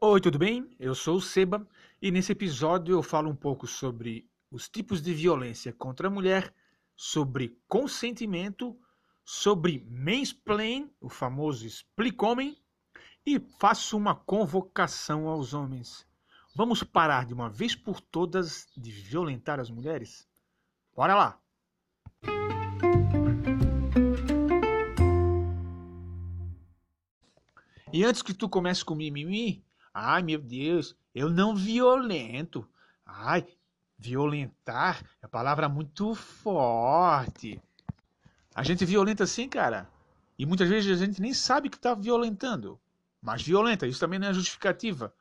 Oi, tudo bem? Eu sou o Seba e nesse episódio eu falo um pouco sobre os tipos de violência contra a mulher, sobre consentimento, sobre mansplain, o famoso explicomem, e faço uma convocação aos homens. Vamos parar de uma vez por todas de violentar as mulheres? Bora lá! E antes que tu comece com mimimi, ai meu Deus, eu não violento. Ai, violentar é palavra muito forte. A gente violenta sim, cara. E muitas vezes a gente nem sabe que está violentando. Mas violenta, isso também não é justificativa.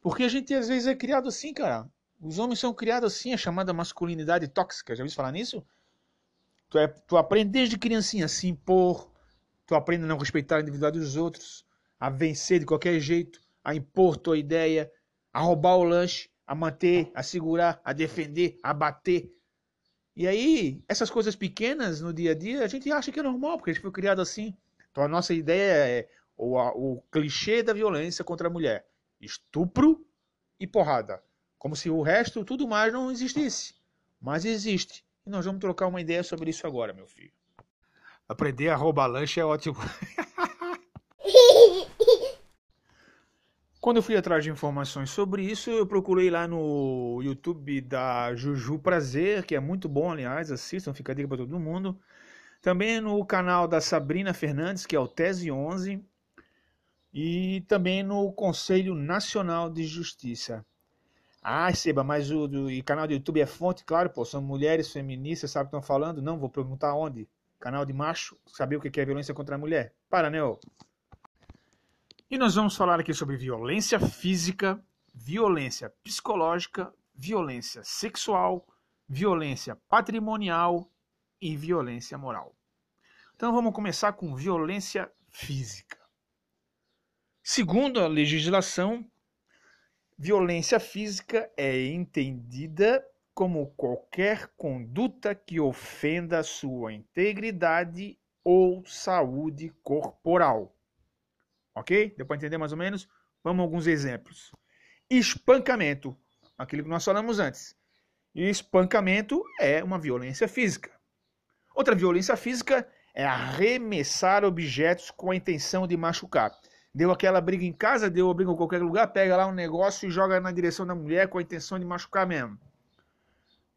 Porque a gente às vezes é criado assim, cara. Os homens são criados assim, a chamada masculinidade tóxica. Já ouviu falar nisso? Tu, é, tu aprende desde criancinha a se impor, tu aprende a não respeitar a individualidade dos outros, a vencer de qualquer jeito, a impor tua ideia, a roubar o lanche, a manter, a segurar, a defender, a bater. E aí, essas coisas pequenas no dia a dia, a gente acha que é normal, porque a gente foi criado assim. Então a nossa ideia é o, o clichê da violência contra a mulher: estupro e porrada. Como se o resto, tudo mais, não existisse. Mas existe. E nós vamos trocar uma ideia sobre isso agora, meu filho. Aprender a roubar lanche é ótimo. Quando eu fui atrás de informações sobre isso, eu procurei lá no YouTube da Juju Prazer, que é muito bom, aliás, assistam, fica a dica para todo mundo. Também no canal da Sabrina Fernandes, que é o Tese 11. E também no Conselho Nacional de Justiça. Ah, Seba, mas o e canal do YouTube é fonte, claro, pô, são mulheres feministas, sabe o que estão falando? Não, vou perguntar onde. Canal de macho, saber o que é violência contra a mulher. Para, né, ô? E nós vamos falar aqui sobre violência física, violência psicológica, violência sexual, violência patrimonial e violência moral. Então vamos começar com violência física. Segundo a legislação, violência física é entendida como qualquer conduta que ofenda sua integridade ou saúde corporal Ok? Deu para entender mais ou menos? Vamos a alguns exemplos. Espancamento, aquilo que nós falamos antes. Espancamento é uma violência física. Outra violência física é arremessar objetos com a intenção de machucar. Deu aquela briga em casa, deu a briga em qualquer lugar, pega lá um negócio e joga na direção da mulher com a intenção de machucar mesmo.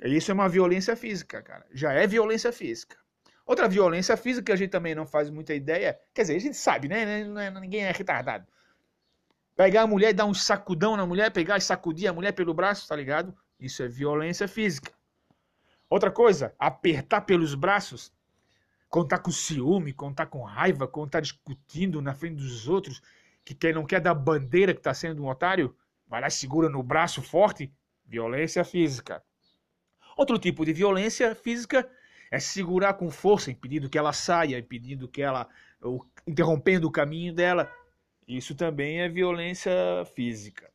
Isso é uma violência física, cara. Já é violência física. Outra violência física que a gente também não faz muita ideia, quer dizer, a gente sabe, né? Ninguém é retardado. Pegar a mulher e dar um sacudão na mulher, pegar e sacudir a mulher pelo braço, tá ligado? Isso é violência física. Outra coisa, apertar pelos braços, tá com ciúme, tá com raiva, tá discutindo na frente dos outros, que quem não quer dar bandeira que tá sendo um otário, vai lá e segura no braço forte, violência física. Outro tipo de violência física é segurar com força, impedindo que ela saia, impedindo que ela. Ou, interrompendo o caminho dela. Isso também é violência física.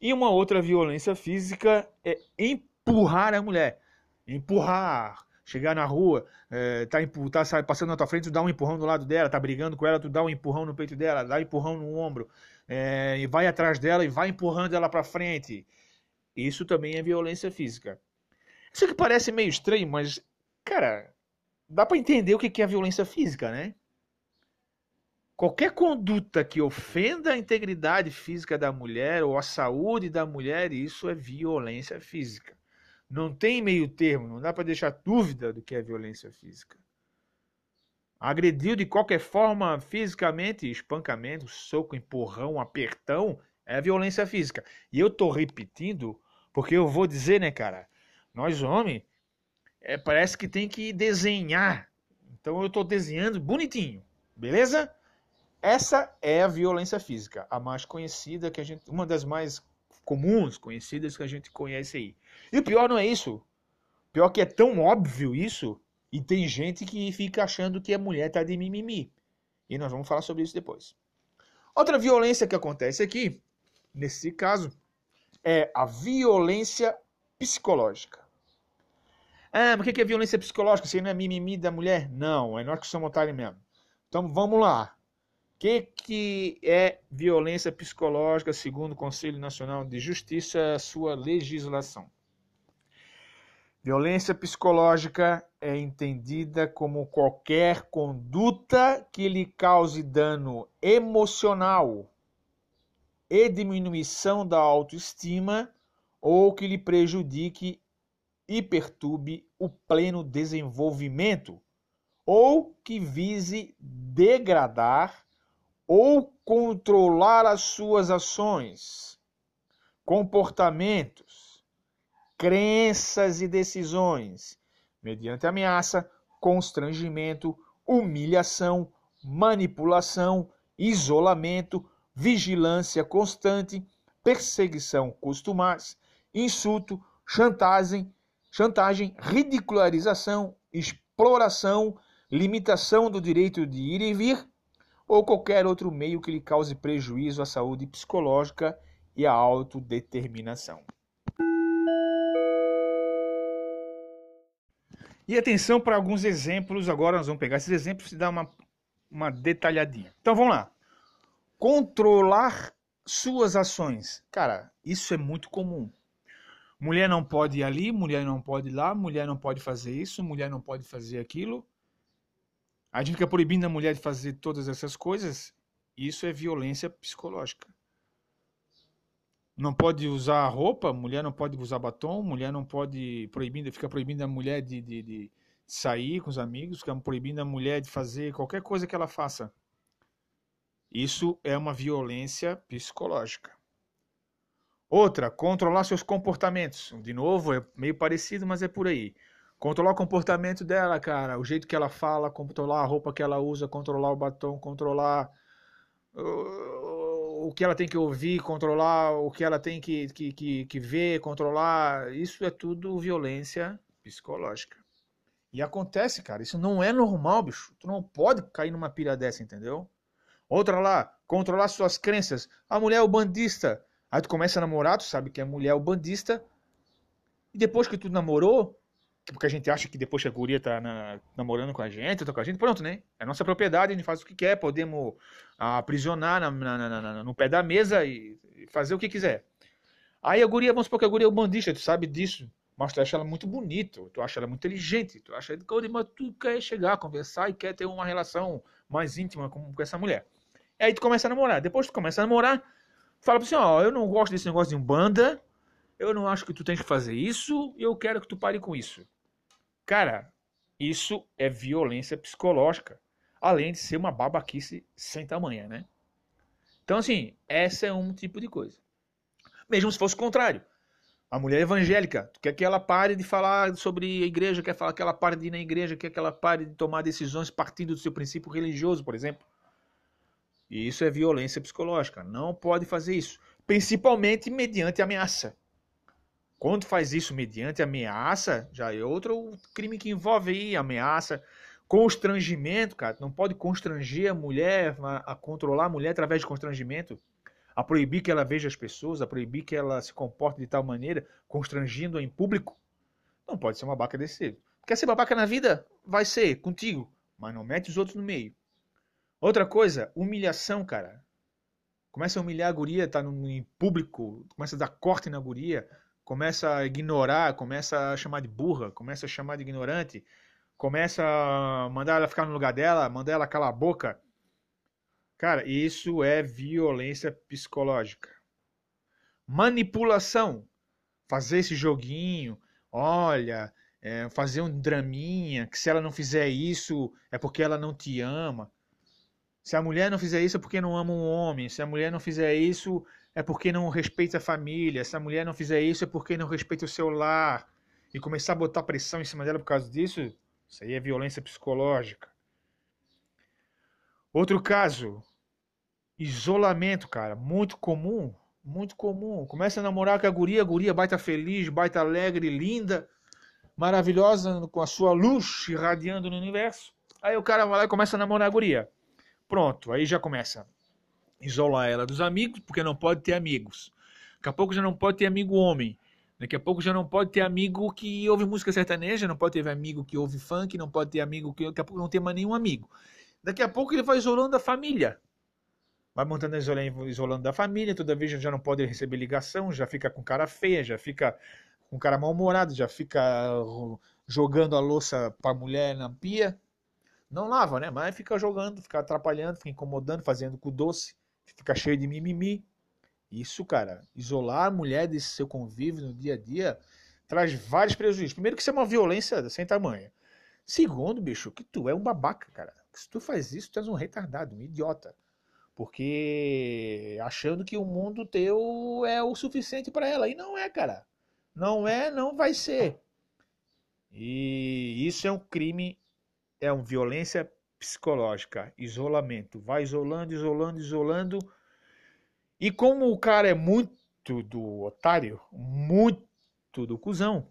E uma outra violência física é empurrar a mulher. Empurrar. Chegar na rua, é, tá, tá passando na tua frente, tu dá um empurrão do lado dela, tá brigando com ela, tu dá um empurrão no peito dela, dá um empurrão no ombro, é, e vai atrás dela e vai empurrando ela para frente. Isso também é violência física. Isso que parece meio estranho, mas Cara, dá para entender o que é violência física, né? Qualquer conduta que ofenda a integridade física da mulher ou a saúde da mulher, isso é violência física. Não tem meio termo, não dá para deixar dúvida do que é violência física. Agrediu de qualquer forma fisicamente, espancamento, soco, empurrão, apertão, é violência física. E eu tô repetindo porque eu vou dizer, né, cara? Nós homens, é, parece que tem que desenhar. Então eu estou desenhando bonitinho, beleza? Essa é a violência física, a mais conhecida que a gente, uma das mais comuns, conhecidas que a gente conhece aí. E o pior não é isso. O pior que é tão óbvio isso e tem gente que fica achando que a mulher está de mimimi. E nós vamos falar sobre isso depois. Outra violência que acontece aqui, nesse caso, é a violência psicológica. Ah, mas o que é violência psicológica? Isso aí não é mimimi da mulher? Não, é nós que somos otários mesmo. Então vamos lá. que, que é violência psicológica segundo o Conselho Nacional de Justiça, sua legislação? Violência psicológica é entendida como qualquer conduta que lhe cause dano emocional e diminuição da autoestima ou que lhe prejudique e perturbe o pleno desenvolvimento ou que vise degradar ou controlar as suas ações, comportamentos, crenças e decisões, mediante ameaça, constrangimento, humilhação, manipulação, isolamento, vigilância constante, perseguição costumaz, insulto, chantagem, chantagem, ridicularização, exploração, limitação do direito de ir e vir ou qualquer outro meio que lhe cause prejuízo à saúde psicológica e à autodeterminação. E atenção para alguns exemplos, agora nós vamos pegar esses exemplos e dar uma, uma detalhadinha. Então vamos lá. Controlar suas ações. Cara, isso é muito comum. Mulher não pode ir ali, mulher não pode ir lá, mulher não pode fazer isso, mulher não pode fazer aquilo. A gente fica proibindo a mulher de fazer todas essas coisas. Isso é violência psicológica. Não pode usar roupa, mulher não pode usar batom, mulher não pode proibindo, fica proibindo a mulher de, de, de sair com os amigos, fica proibindo a mulher de fazer qualquer coisa que ela faça. Isso é uma violência psicológica. Outra, controlar seus comportamentos. De novo, é meio parecido, mas é por aí. Controlar o comportamento dela, cara, o jeito que ela fala, controlar a roupa que ela usa, controlar o batom, controlar o que ela tem que ouvir, controlar o que ela tem que, que, que, que ver, controlar. Isso é tudo violência psicológica. E acontece, cara, isso não é normal, bicho. Tu não pode cair numa pilha dessa, entendeu? Outra lá, controlar suas crenças. A mulher é o bandista. Aí tu começa a namorar, tu sabe que a mulher é o bandista. E depois que tu namorou, porque a gente acha que depois que a guria tá na, namorando com a gente, tá com a gente, pronto, né? É nossa propriedade, a gente faz o que quer, podemos aprisionar na, na, no pé da mesa e fazer o que quiser. Aí a guria, vamos supor que a guria é o bandista, tu sabe disso, mas tu acha ela muito bonita, tu acha ela muito inteligente, tu acha mas tu quer chegar, conversar e quer ter uma relação mais íntima com, com essa mulher. E aí tu começa a namorar. Depois tu começa a namorar, fala você, ó, eu não gosto desse negócio de umbanda, eu não acho que tu tens que fazer isso, e eu quero que tu pare com isso. Cara, isso é violência psicológica, além de ser uma babaquice sem tamanha, né? Então, assim, essa é um tipo de coisa. Mesmo se fosse o contrário. A mulher evangélica, tu quer que ela pare de falar sobre a igreja, quer falar que ela pare de ir na igreja, quer que ela pare de tomar decisões partindo do seu princípio religioso, por exemplo. E isso é violência psicológica. Não pode fazer isso. Principalmente mediante ameaça. Quando faz isso mediante ameaça, já é outro crime que envolve aí ameaça, constrangimento, cara. Não pode constranger a mulher, a, a controlar a mulher através de constrangimento, a proibir que ela veja as pessoas, a proibir que ela se comporte de tal maneira, constrangindo-a em público. Não pode ser uma babaca desse. Quer ser babaca na vida? Vai ser, contigo. Mas não mete os outros no meio. Outra coisa, humilhação, cara. Começa a humilhar a guria, tá no, em público, começa a dar corte na guria, começa a ignorar, começa a chamar de burra, começa a chamar de ignorante, começa a mandar ela ficar no lugar dela, mandar ela calar a boca. Cara, isso é violência psicológica. Manipulação. Fazer esse joguinho, olha, é, fazer um draminha, que se ela não fizer isso é porque ela não te ama. Se a mulher não fizer isso é porque não ama um homem. Se a mulher não fizer isso é porque não respeita a família. Se a mulher não fizer isso, é porque não respeita o seu lar. E começar a botar pressão em cima dela por causa disso, isso aí é violência psicológica. Outro caso, isolamento, cara, muito comum, muito comum. Começa a namorar com a guria, a guria baita feliz, baita alegre, linda, maravilhosa, com a sua luz irradiando no universo. Aí o cara vai lá e começa a namorar a guria. Pronto, aí já começa isolar ela dos amigos, porque não pode ter amigos. Daqui a pouco já não pode ter amigo homem. Daqui a pouco já não pode ter amigo que ouve música sertaneja, não pode ter amigo que ouve funk, não pode ter amigo que daqui a pouco não tem mais nenhum amigo. Daqui a pouco ele vai isolando a família. vai montando isolando da família, toda vez já não pode receber ligação, já fica com cara feia, já fica com cara mal-humorado, já fica jogando a louça para a mulher na pia. Não lava, né? Mas fica jogando, fica atrapalhando, fica incomodando, fazendo com doce, fica cheio de mimimi. Isso, cara, isolar a mulher desse seu convívio no dia a dia traz vários prejuízos. Primeiro que isso é uma violência sem tamanho. Segundo, bicho, que tu é um babaca, cara. Se tu faz isso, tu és um retardado, um idiota. Porque achando que o mundo teu é o suficiente para ela. E não é, cara. Não é, não vai ser. E isso é um crime, é uma violência psicológica, isolamento. Vai isolando, isolando, isolando. E como o cara é muito do otário, muito do cuzão,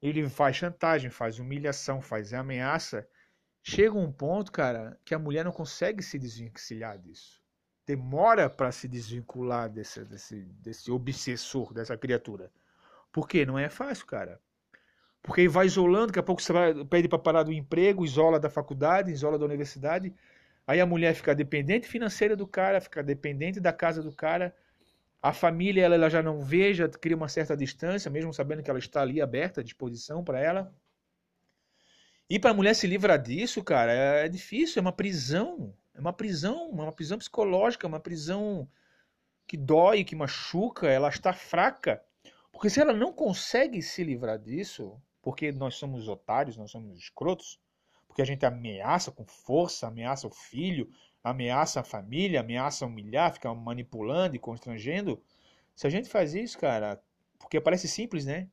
ele faz chantagem, faz humilhação, faz ameaça. Chega um ponto, cara, que a mulher não consegue se desvencilhar disso. Demora para se desvincular desse, desse, desse obsessor, dessa criatura. Por quê? Não é fácil, cara. Porque vai isolando, daqui a pouco você vai, pede para parar do emprego, isola da faculdade, isola da universidade. Aí a mulher fica dependente financeira do cara, fica dependente da casa do cara. A família ela, ela já não vê, já cria uma certa distância, mesmo sabendo que ela está ali aberta, à disposição para ela. E para a mulher se livrar disso, cara, é, é difícil, é uma prisão. É uma prisão, uma prisão psicológica, uma prisão que dói, que machuca, ela está fraca. Porque se ela não consegue se livrar disso, porque nós somos otários, nós somos escrotos, porque a gente ameaça com força, ameaça o filho, ameaça a família, ameaça humilhar, fica manipulando e constrangendo. Se a gente faz isso, cara, porque parece simples, né?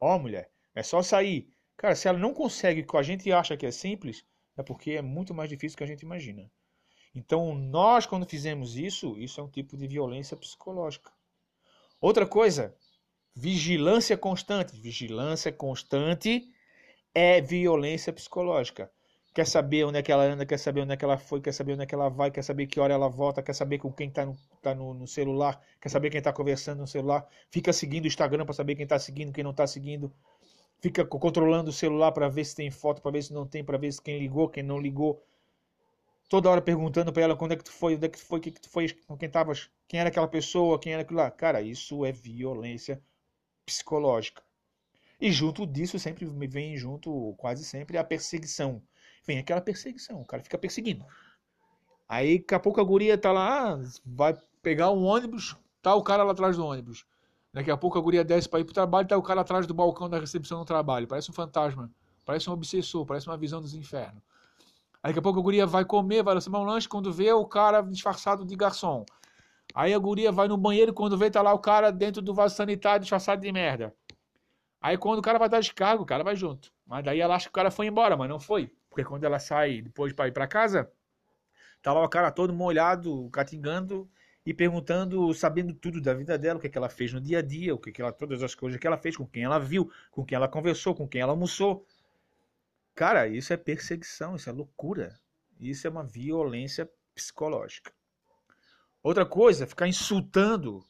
Ó, oh, mulher, é só sair. Cara, se ela não consegue o que a gente acha que é simples, é porque é muito mais difícil do que a gente imagina. Então, nós, quando fizemos isso, isso é um tipo de violência psicológica. Outra coisa, Vigilância constante. Vigilância constante é violência psicológica. Quer saber onde é que ela anda, quer saber onde é que ela foi, quer saber onde é que ela vai, quer saber que hora ela volta, quer saber com quem está no, tá no, no, celular, quer saber quem está conversando no celular, fica seguindo o Instagram para saber quem está seguindo, quem não está seguindo, fica controlando o celular para ver se tem foto, para ver se não tem, para ver se quem ligou, quem não ligou. Toda hora perguntando para ela quando é que tu foi, onde é que tu foi, o que, que tu foi, com quem estavas, quem era aquela pessoa, quem era aquilo lá. Cara, isso é violência psicológica. E junto disso sempre vem junto, quase sempre, a perseguição. Vem aquela perseguição, o cara fica perseguindo. Aí daqui a pouco a guria tá lá, vai pegar um ônibus, tá o cara lá atrás do ônibus. Daqui a pouco a guria desce para ir pro trabalho, tá o cara atrás do balcão da recepção do trabalho. Parece um fantasma, parece um obsessor, parece uma visão dos infernos. Aí daqui a pouco a guria vai comer, vai receber um lanche, quando vê o cara disfarçado de garçom. Aí a guria vai no banheiro, quando vê, tá lá o cara dentro do vaso sanitário disfarçado de merda. Aí quando o cara vai dar descarga, o cara vai junto. Mas daí ela acha que o cara foi embora, mas não foi. Porque quando ela sai depois para ir para casa, tá lá o cara todo molhado, catingando e perguntando, sabendo tudo da vida dela, o que, é que ela fez no dia a dia, o que, é que ela, todas as coisas que ela fez, com quem ela viu, com quem ela conversou, com quem ela almoçou. Cara, isso é perseguição, isso é loucura. Isso é uma violência psicológica. Outra coisa, ficar insultando,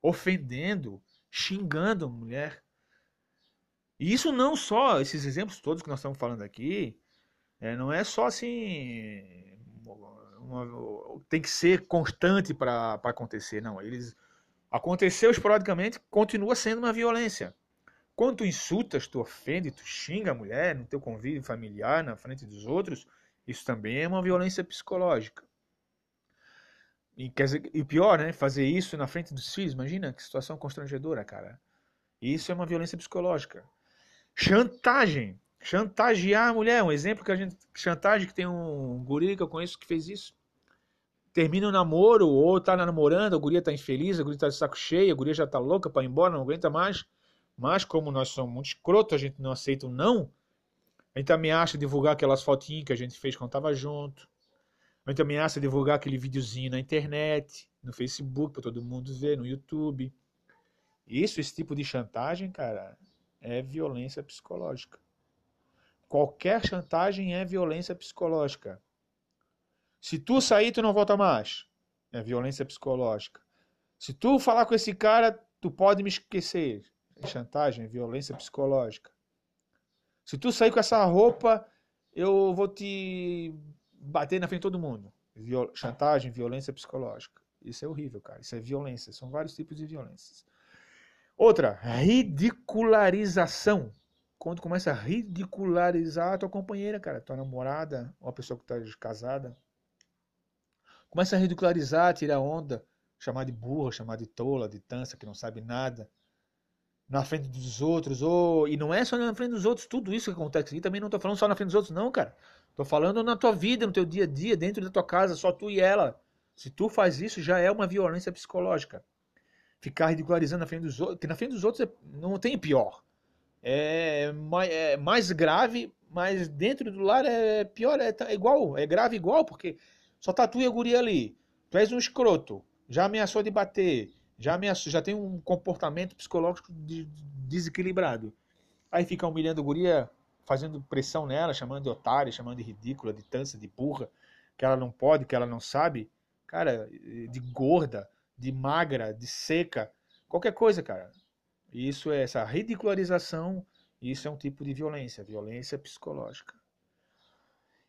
ofendendo, xingando a mulher. E isso não só, esses exemplos todos que nós estamos falando aqui, é, não é só assim. Uma, tem que ser constante para acontecer, não. Eles aconteceu esporadicamente, continua sendo uma violência. Quando tu insultas, tu ofende, tu xinga a mulher no teu convívio familiar, na frente dos outros, isso também é uma violência psicológica. E, quer dizer, e pior, né? Fazer isso na frente dos filhos. Imagina que situação constrangedora, cara. Isso é uma violência psicológica. Chantagem. Chantagear a mulher. Um exemplo que a gente. Chantagem que tem um guri que eu conheço que fez isso. Termina o um namoro, ou tá namorando, a guria tá infeliz, a guria tá de saco cheio, a guria já tá louca para ir embora, não aguenta mais. Mas, como nós somos muito escroto, a gente não aceita o um não. A gente ameaça divulgar aquelas fotinhas que a gente fez quando tava junto. Mas também ameaça divulgar aquele videozinho na internet, no Facebook, para todo mundo ver, no YouTube. Isso, esse tipo de chantagem, cara, é violência psicológica. Qualquer chantagem é violência psicológica. Se tu sair, tu não volta mais. É violência psicológica. Se tu falar com esse cara, tu pode me esquecer. É chantagem, é violência psicológica. Se tu sair com essa roupa, eu vou te bater na frente de todo mundo. Viol chantagem, violência psicológica. Isso é horrível, cara. Isso é violência. São vários tipos de violências. Outra, ridicularização. Quando começa a ridicularizar a tua companheira, cara, tua namorada, ou a pessoa que está casada. Começa a ridicularizar, tirar onda, chamar de burra, chamar de tola, de tança, que não sabe nada. Na frente dos outros, ou... e não é só na frente dos outros, tudo isso que acontece aqui, também não estou falando só na frente dos outros, não, cara. Estou falando na tua vida, no teu dia a dia, dentro da tua casa, só tu e ela. Se tu faz isso, já é uma violência psicológica. Ficar ridicularizando na frente dos outros, que na frente dos outros é, não tem pior. É mais, é mais, grave, mas dentro do lar é pior, é, é, igual, é grave igual, porque só tá tu e a guria ali. Tu és um escroto, já ameaçou de bater, já ameaçou, já tem um comportamento psicológico de desequilibrado. Aí fica humilhando a guria, fazendo pressão nela, chamando de otária, chamando de ridícula, de tança, de burra, que ela não pode, que ela não sabe, cara, de gorda, de magra, de seca, qualquer coisa, cara. Isso é essa ridicularização, isso é um tipo de violência, violência psicológica.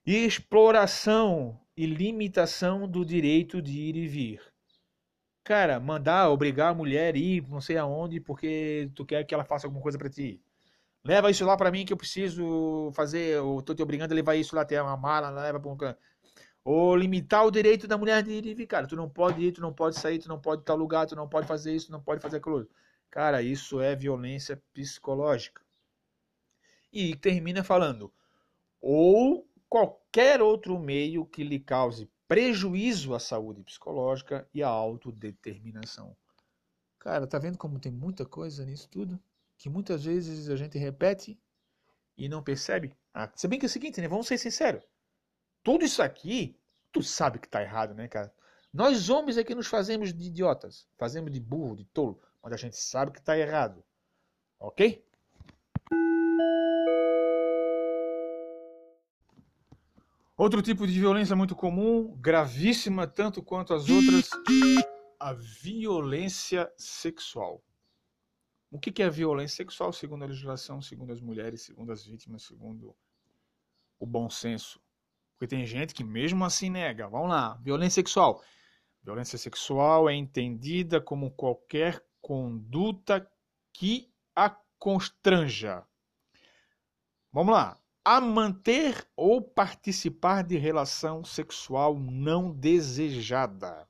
E exploração e limitação do direito de ir e vir. Cara, mandar, obrigar a mulher a ir não sei aonde porque tu quer que ela faça alguma coisa para ti. Leva isso lá para mim que eu preciso fazer, eu tô te obrigando a levar isso lá até uma mala, leva para um ou limitar o direito da mulher de ir cara. Tu não pode ir, tu não pode sair, tu não pode estar lugar, tu não pode fazer isso, tu não pode fazer aquilo. Cara, isso é violência psicológica. E termina falando, ou qualquer outro meio que lhe cause prejuízo à saúde psicológica e à autodeterminação. Cara, tá vendo como tem muita coisa nisso tudo? Que muitas vezes a gente repete e não percebe? Ah, se bem que é o seguinte, né? Vamos ser sinceros. Tudo isso aqui, tu sabe que tá errado, né, cara? Nós homens é que nos fazemos de idiotas, fazemos de burro, de tolo, mas a gente sabe que tá errado. Ok? Outro tipo de violência muito comum, gravíssima tanto quanto as outras, a violência sexual. O que é a violência sexual, segundo a legislação, segundo as mulheres, segundo as vítimas, segundo o bom senso? Porque tem gente que mesmo assim nega. Vamos lá, violência sexual. Violência sexual é entendida como qualquer conduta que a constranja. Vamos lá. A manter ou participar de relação sexual não desejada.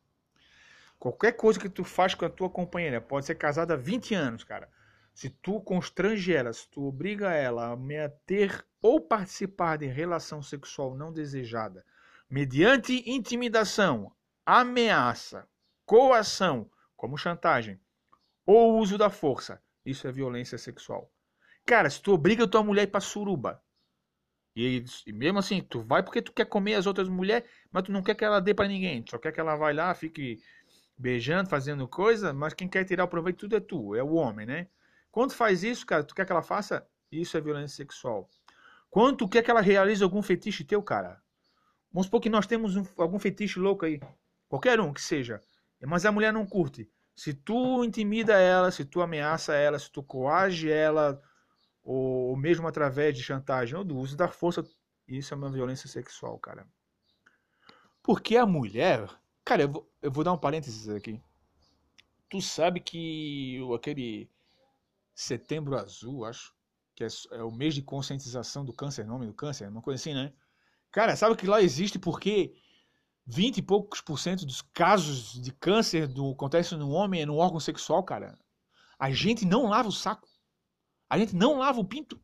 Qualquer coisa que tu faz com a tua companheira, pode ser casada há 20 anos, cara. Se tu constrange ela, se tu obriga ela a ter ou participar de relação sexual não desejada, mediante intimidação, ameaça, coação, como chantagem, ou uso da força, isso é violência sexual. Cara, se tu obriga a tua mulher a ir pra suruba, e, e, mesmo assim, tu vai porque tu quer comer as outras mulheres, mas tu não quer que ela dê para ninguém, tu só quer que ela vá lá, fique beijando, fazendo coisa, mas quem quer tirar o proveito tudo é tu, é o homem, né? Quando faz isso, cara, tu quer que ela faça? Isso é violência sexual. Quando tu quer que ela realize algum fetiche teu, cara? Vamos supor que nós temos um, algum fetiche louco aí. Qualquer um que seja. Mas a mulher não curte. Se tu intimida ela, se tu ameaça ela, se tu coage ela, ou mesmo através de chantagem ou do uso da força, isso é uma violência sexual, cara. Porque a mulher. Cara, eu vou, eu vou dar um parênteses aqui. Tu sabe que aquele Setembro Azul, acho, que é, é, o mês de conscientização do câncer, nome do câncer, uma coisa assim, né? Cara, sabe que lá existe porque 20 e poucos por cento dos casos de câncer do acontece no homem é no órgão sexual, cara. A gente não lava o saco. A gente não lava o pinto.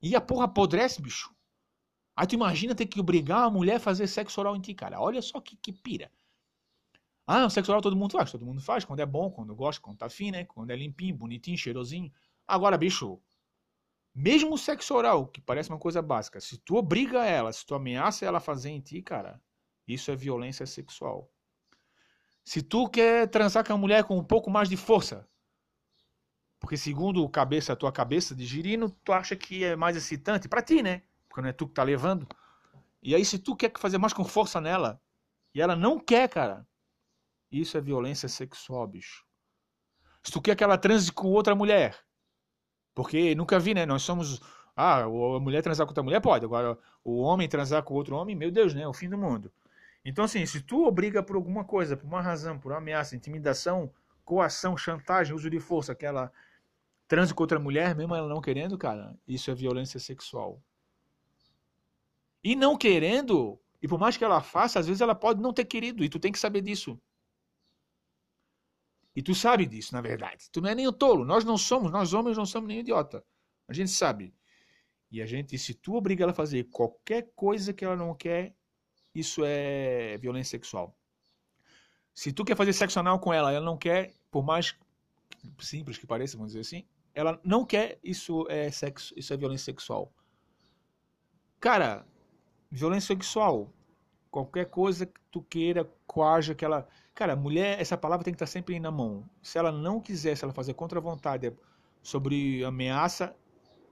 E a porra apodrece, bicho. Aí tu imagina ter que obrigar a mulher a fazer sexo oral em ti, cara. Olha só que, que pira. Ah, o sexo oral todo mundo faz, todo mundo faz, quando é bom, quando gosta, quando tá fino, né? Quando é limpinho, bonitinho, cheirosinho. Agora, bicho, mesmo o sexo oral, que parece uma coisa básica, se tu obriga ela, se tu ameaça ela a fazer em ti, cara, isso é violência sexual. Se tu quer transar com a mulher com um pouco mais de força, porque segundo o cabeça, a tua cabeça de girino, tu acha que é mais excitante para ti, né? Porque não é tu que tá levando. E aí se tu quer fazer mais com força nela, e ela não quer, cara, isso é violência sexual, bicho. Se tu quer que ela transe com outra mulher, porque nunca vi, né? Nós somos. Ah, a mulher transar com outra mulher pode. Agora, o homem transar com outro homem, meu Deus, né? É o fim do mundo. Então, assim, se tu obriga por alguma coisa, por uma razão, por uma ameaça, intimidação, coação, chantagem, uso de força, aquela transe com outra mulher, mesmo ela não querendo, cara, isso é violência sexual. E não querendo, e por mais que ela faça, às vezes ela pode não ter querido, e tu tem que saber disso. E tu sabe disso, na verdade. Tu não é nem o tolo. Nós não somos, nós homens não somos nem idiota. A gente sabe. E a gente, se tu obriga ela a fazer qualquer coisa que ela não quer, isso é violência sexual. Se tu quer fazer sexo anal com ela, ela não quer, por mais simples que pareça, vamos dizer assim, ela não quer, isso é sexo, isso é violência sexual. Cara, violência sexual, qualquer coisa que tu queira, coaja que ela Cara, mulher, essa palavra tem que estar sempre na mão. Se ela não quiser, se ela fazer contra a vontade sobre ameaça,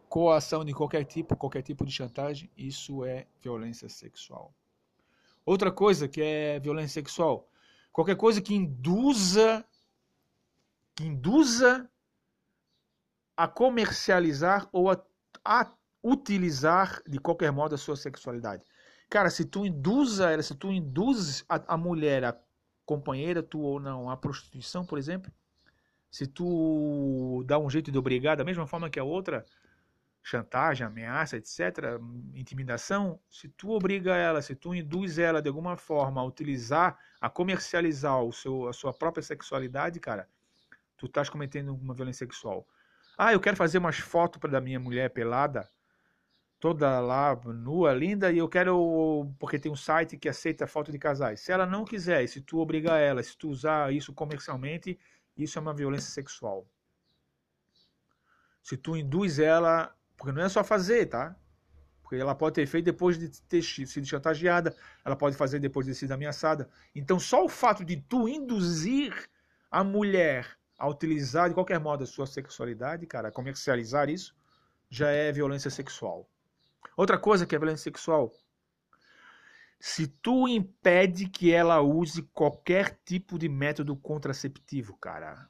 coação de qualquer tipo, qualquer tipo de chantagem, isso é violência sexual. Outra coisa que é violência sexual, qualquer coisa que induza que induza a comercializar ou a, a utilizar de qualquer modo a sua sexualidade. Cara, se tu induza ela, se tu induz a, a mulher a companheira tu ou não a prostituição, por exemplo, se tu dá um jeito de obrigar da mesma forma que a outra, chantagem, ameaça, etc., intimidação, se tu obriga ela, se tu induz ela de alguma forma a utilizar, a comercializar o seu, a sua própria sexualidade, cara, tu estás cometendo uma violência sexual. Ah, eu quero fazer umas fotos da minha mulher pelada, toda lá nua, linda, e eu quero. Porque tem um site que aceita foto de casais. Se ela não quiser, se tu obrigar ela, se tu usar isso comercialmente, isso é uma violência sexual. Se tu induz ela. Porque não é só fazer, tá? Porque ela pode ter feito depois de ter sido chantageada, ela pode fazer depois de ter sido ameaçada. Então, só o fato de tu induzir a mulher a utilizar de qualquer modo a sua sexualidade, cara, comercializar isso, já é violência sexual. Outra coisa que é violência sexual. Se tu impede que ela use qualquer tipo de método contraceptivo, cara.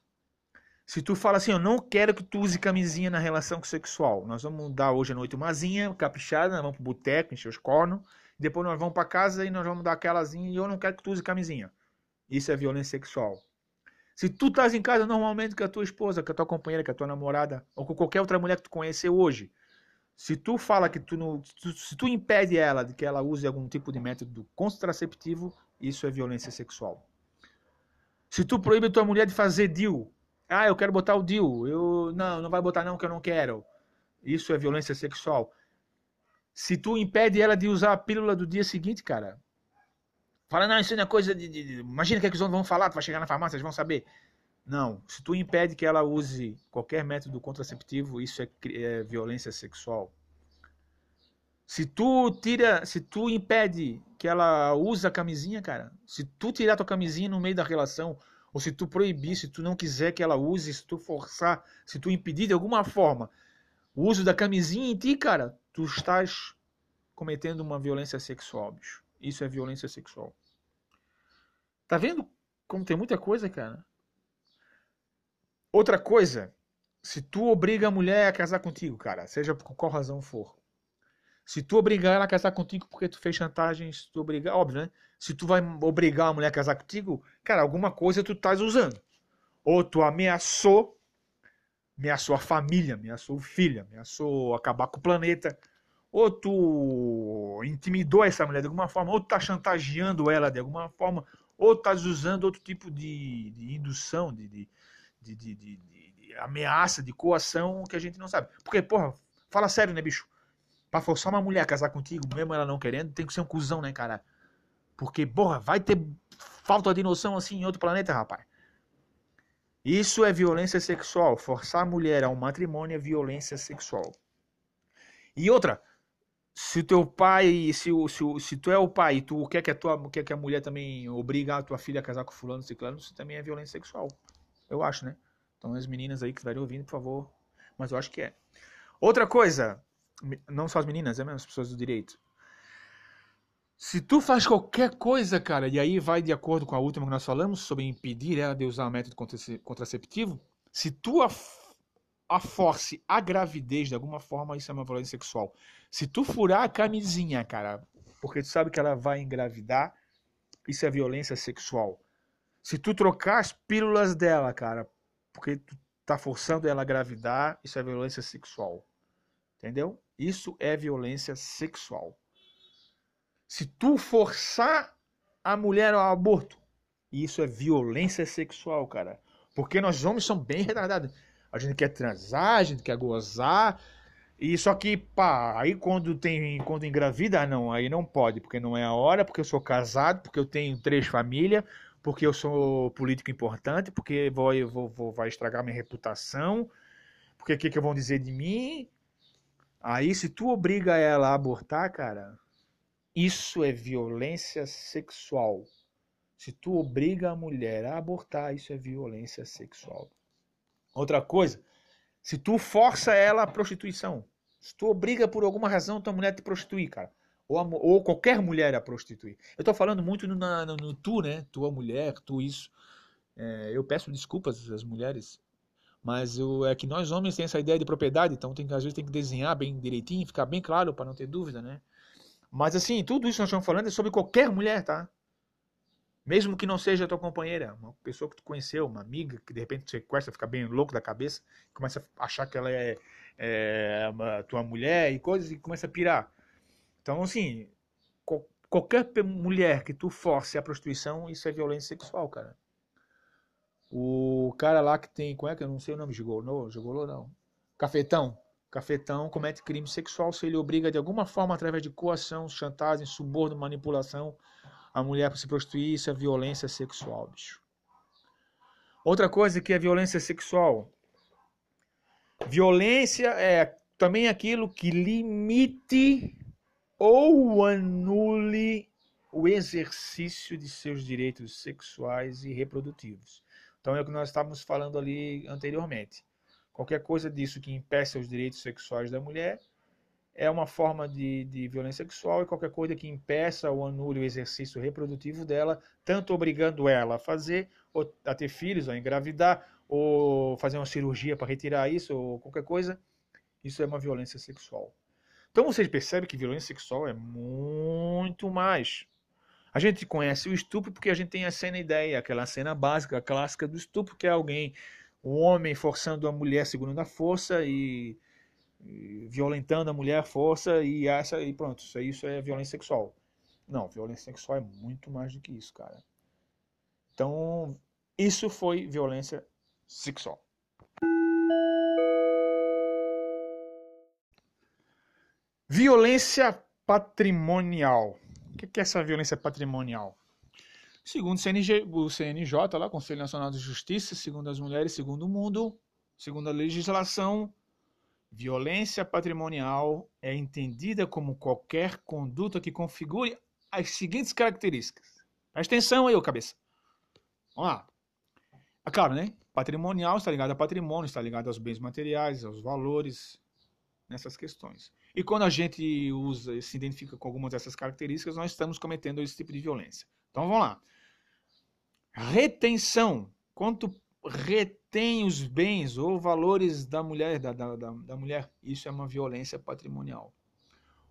Se tu fala assim, eu não quero que tu use camisinha na relação sexual. Nós vamos dar hoje à noite uma zinha caprichada, nós vamos pro boteco, encher os cornos. Depois nós vamos para casa e nós vamos dar aquelazinha e eu não quero que tu use camisinha. Isso é violência sexual. Se tu estás em casa normalmente com a tua esposa, com a tua companheira, com a tua namorada, ou com qualquer outra mulher que tu conheceu hoje, se tu fala que tu não, se tu impede ela de que ela use algum tipo de método contraceptivo, isso é violência sexual. Se tu proíbe tua mulher de fazer deal, ah, eu quero botar o deal, eu não, não vai botar não que eu não quero. Isso é violência sexual. Se tu impede ela de usar a pílula do dia seguinte, cara, fala não, isso não é coisa de, de, de... imagina o que, é que os outros vão falar, tu vai chegar na farmácia, eles vão saber. Não. Se tu impede que ela use qualquer método contraceptivo, isso é, é violência sexual. Se tu tira, se tu impede que ela use a camisinha, cara, se tu tirar tua camisinha no meio da relação, ou se tu proibir, se tu não quiser que ela use, se tu forçar, se tu impedir de alguma forma o uso da camisinha em ti, cara, tu estás cometendo uma violência sexual, bicho. Isso é violência sexual. Tá vendo como tem muita coisa, cara? Outra coisa, se tu obriga a mulher a casar contigo, cara, seja por qual razão for. Se tu obrigar ela a casar contigo porque tu fez chantagem, se tu obrigar, óbvio, né? Se tu vai obrigar a mulher a casar contigo, cara, alguma coisa tu estás usando. Ou tu ameaçou, ameaçou a família, ameaçou o filho, ameaçou acabar com o planeta. Ou tu intimidou essa mulher de alguma forma, ou tu tá chantageando ela de alguma forma, ou tu tá usando outro tipo de, de indução, de, de, de, de, ameaça, de coação que a gente não sabe. Porque, porra, fala sério, né, bicho? Pra forçar uma mulher a casar contigo, mesmo ela não querendo, tem que ser um cuzão, né, cara? Porque, porra, vai ter falta de noção assim em outro planeta, rapaz. Isso é violência sexual. Forçar a mulher a um matrimônio é violência sexual. E outra, se teu pai, se, se, se tu é o pai e tu quer que a, tua, quer que a mulher também obriga a tua filha a casar com fulano, ciclano, isso também é violência sexual. Eu acho, né? Então as meninas aí que estiverem ouvindo, por favor. Mas eu acho que é. Outra coisa, não só as meninas, é mesmo as pessoas do direito. Se tu faz qualquer coisa, cara, e aí vai de acordo com a última que nós falamos sobre impedir ela de usar o método contraceptivo, se tu a, a force a gravidez de alguma forma, isso é uma violência sexual. Se tu furar a camisinha, cara, porque tu sabe que ela vai engravidar, isso é violência sexual. Se tu trocar as pílulas dela, cara, porque tu tá forçando ela a gravidar, isso é violência sexual. Entendeu? Isso é violência sexual. Se tu forçar a mulher ao aborto, isso é violência sexual, cara. Porque nós homens somos bem retardados. A gente quer transar, a gente quer gozar. E só que, pá, aí quando tem quando engravida, não, aí não pode, porque não é a hora, porque eu sou casado, porque eu tenho três famílias, porque eu sou político importante, porque vou, vou, vou vai estragar minha reputação, porque o que, que vão dizer de mim? Aí se tu obriga ela a abortar, cara, isso é violência sexual. Se tu obriga a mulher a abortar, isso é violência sexual. Outra coisa, se tu força ela à prostituição, se tu obriga por alguma razão tua mulher a te prostituir, cara, ou, a, ou qualquer mulher a prostituir. Eu tô falando muito no, no, no tu, né? Tua mulher, tu isso. É, eu peço desculpas às mulheres, mas eu, é que nós homens temos essa ideia de propriedade, então tem, às vezes tem que desenhar bem direitinho, ficar bem claro para não ter dúvida, né? Mas assim, tudo isso que nós estamos falando é sobre qualquer mulher, tá? Mesmo que não seja tua companheira, uma pessoa que tu conheceu, uma amiga, que de repente sequestra, fica bem louco da cabeça, começa a achar que ela é, é tua mulher e coisas, e começa a pirar. Então, assim, qualquer mulher que tu force a prostituição, isso é violência sexual, cara. O cara lá que tem, como é que eu não sei o nome, Gigolô, Gigolô não, Cafetão. Cafetão comete crime sexual se ele obriga de alguma forma, através de coação, chantagem, suborno, manipulação, a mulher para se prostituir, isso é violência sexual, bicho. Outra coisa que é violência sexual. Violência é também aquilo que limite ou anule o exercício de seus direitos sexuais e reprodutivos. Então é o que nós estávamos falando ali anteriormente. Qualquer coisa disso que impeça os direitos sexuais da mulher é uma forma de, de violência sexual e qualquer coisa que impeça ou anule o exercício reprodutivo dela, tanto obrigando ela a fazer, ou a ter filhos, ou a engravidar, ou fazer uma cirurgia para retirar isso, ou qualquer coisa, isso é uma violência sexual. Então vocês percebem que violência sexual é muito mais. A gente conhece o estupro porque a gente tem a cena ideia, aquela cena básica, clássica do estupro, que é alguém, um homem forçando a mulher segurando a força e violentando a mulher à força e essa e pronto, isso, isso é violência sexual. Não, violência sexual é muito mais do que isso, cara. Então, isso foi violência sexual. Violência patrimonial. O que é essa violência patrimonial? Segundo o CNJ, o CNJ, lá, Conselho Nacional de Justiça, segundo as mulheres, segundo o mundo, segundo a legislação, Violência patrimonial é entendida como qualquer conduta que configure as seguintes características. Presta atenção aí, ô cabeça. Vamos lá. É claro, né? Patrimonial está ligado a patrimônio, está ligado aos bens materiais, aos valores, nessas questões. E quando a gente usa, se identifica com algumas dessas características, nós estamos cometendo esse tipo de violência. Então vamos lá. Retenção. Quanto retém os bens ou valores da mulher, da, da, da, da mulher, isso é uma violência patrimonial.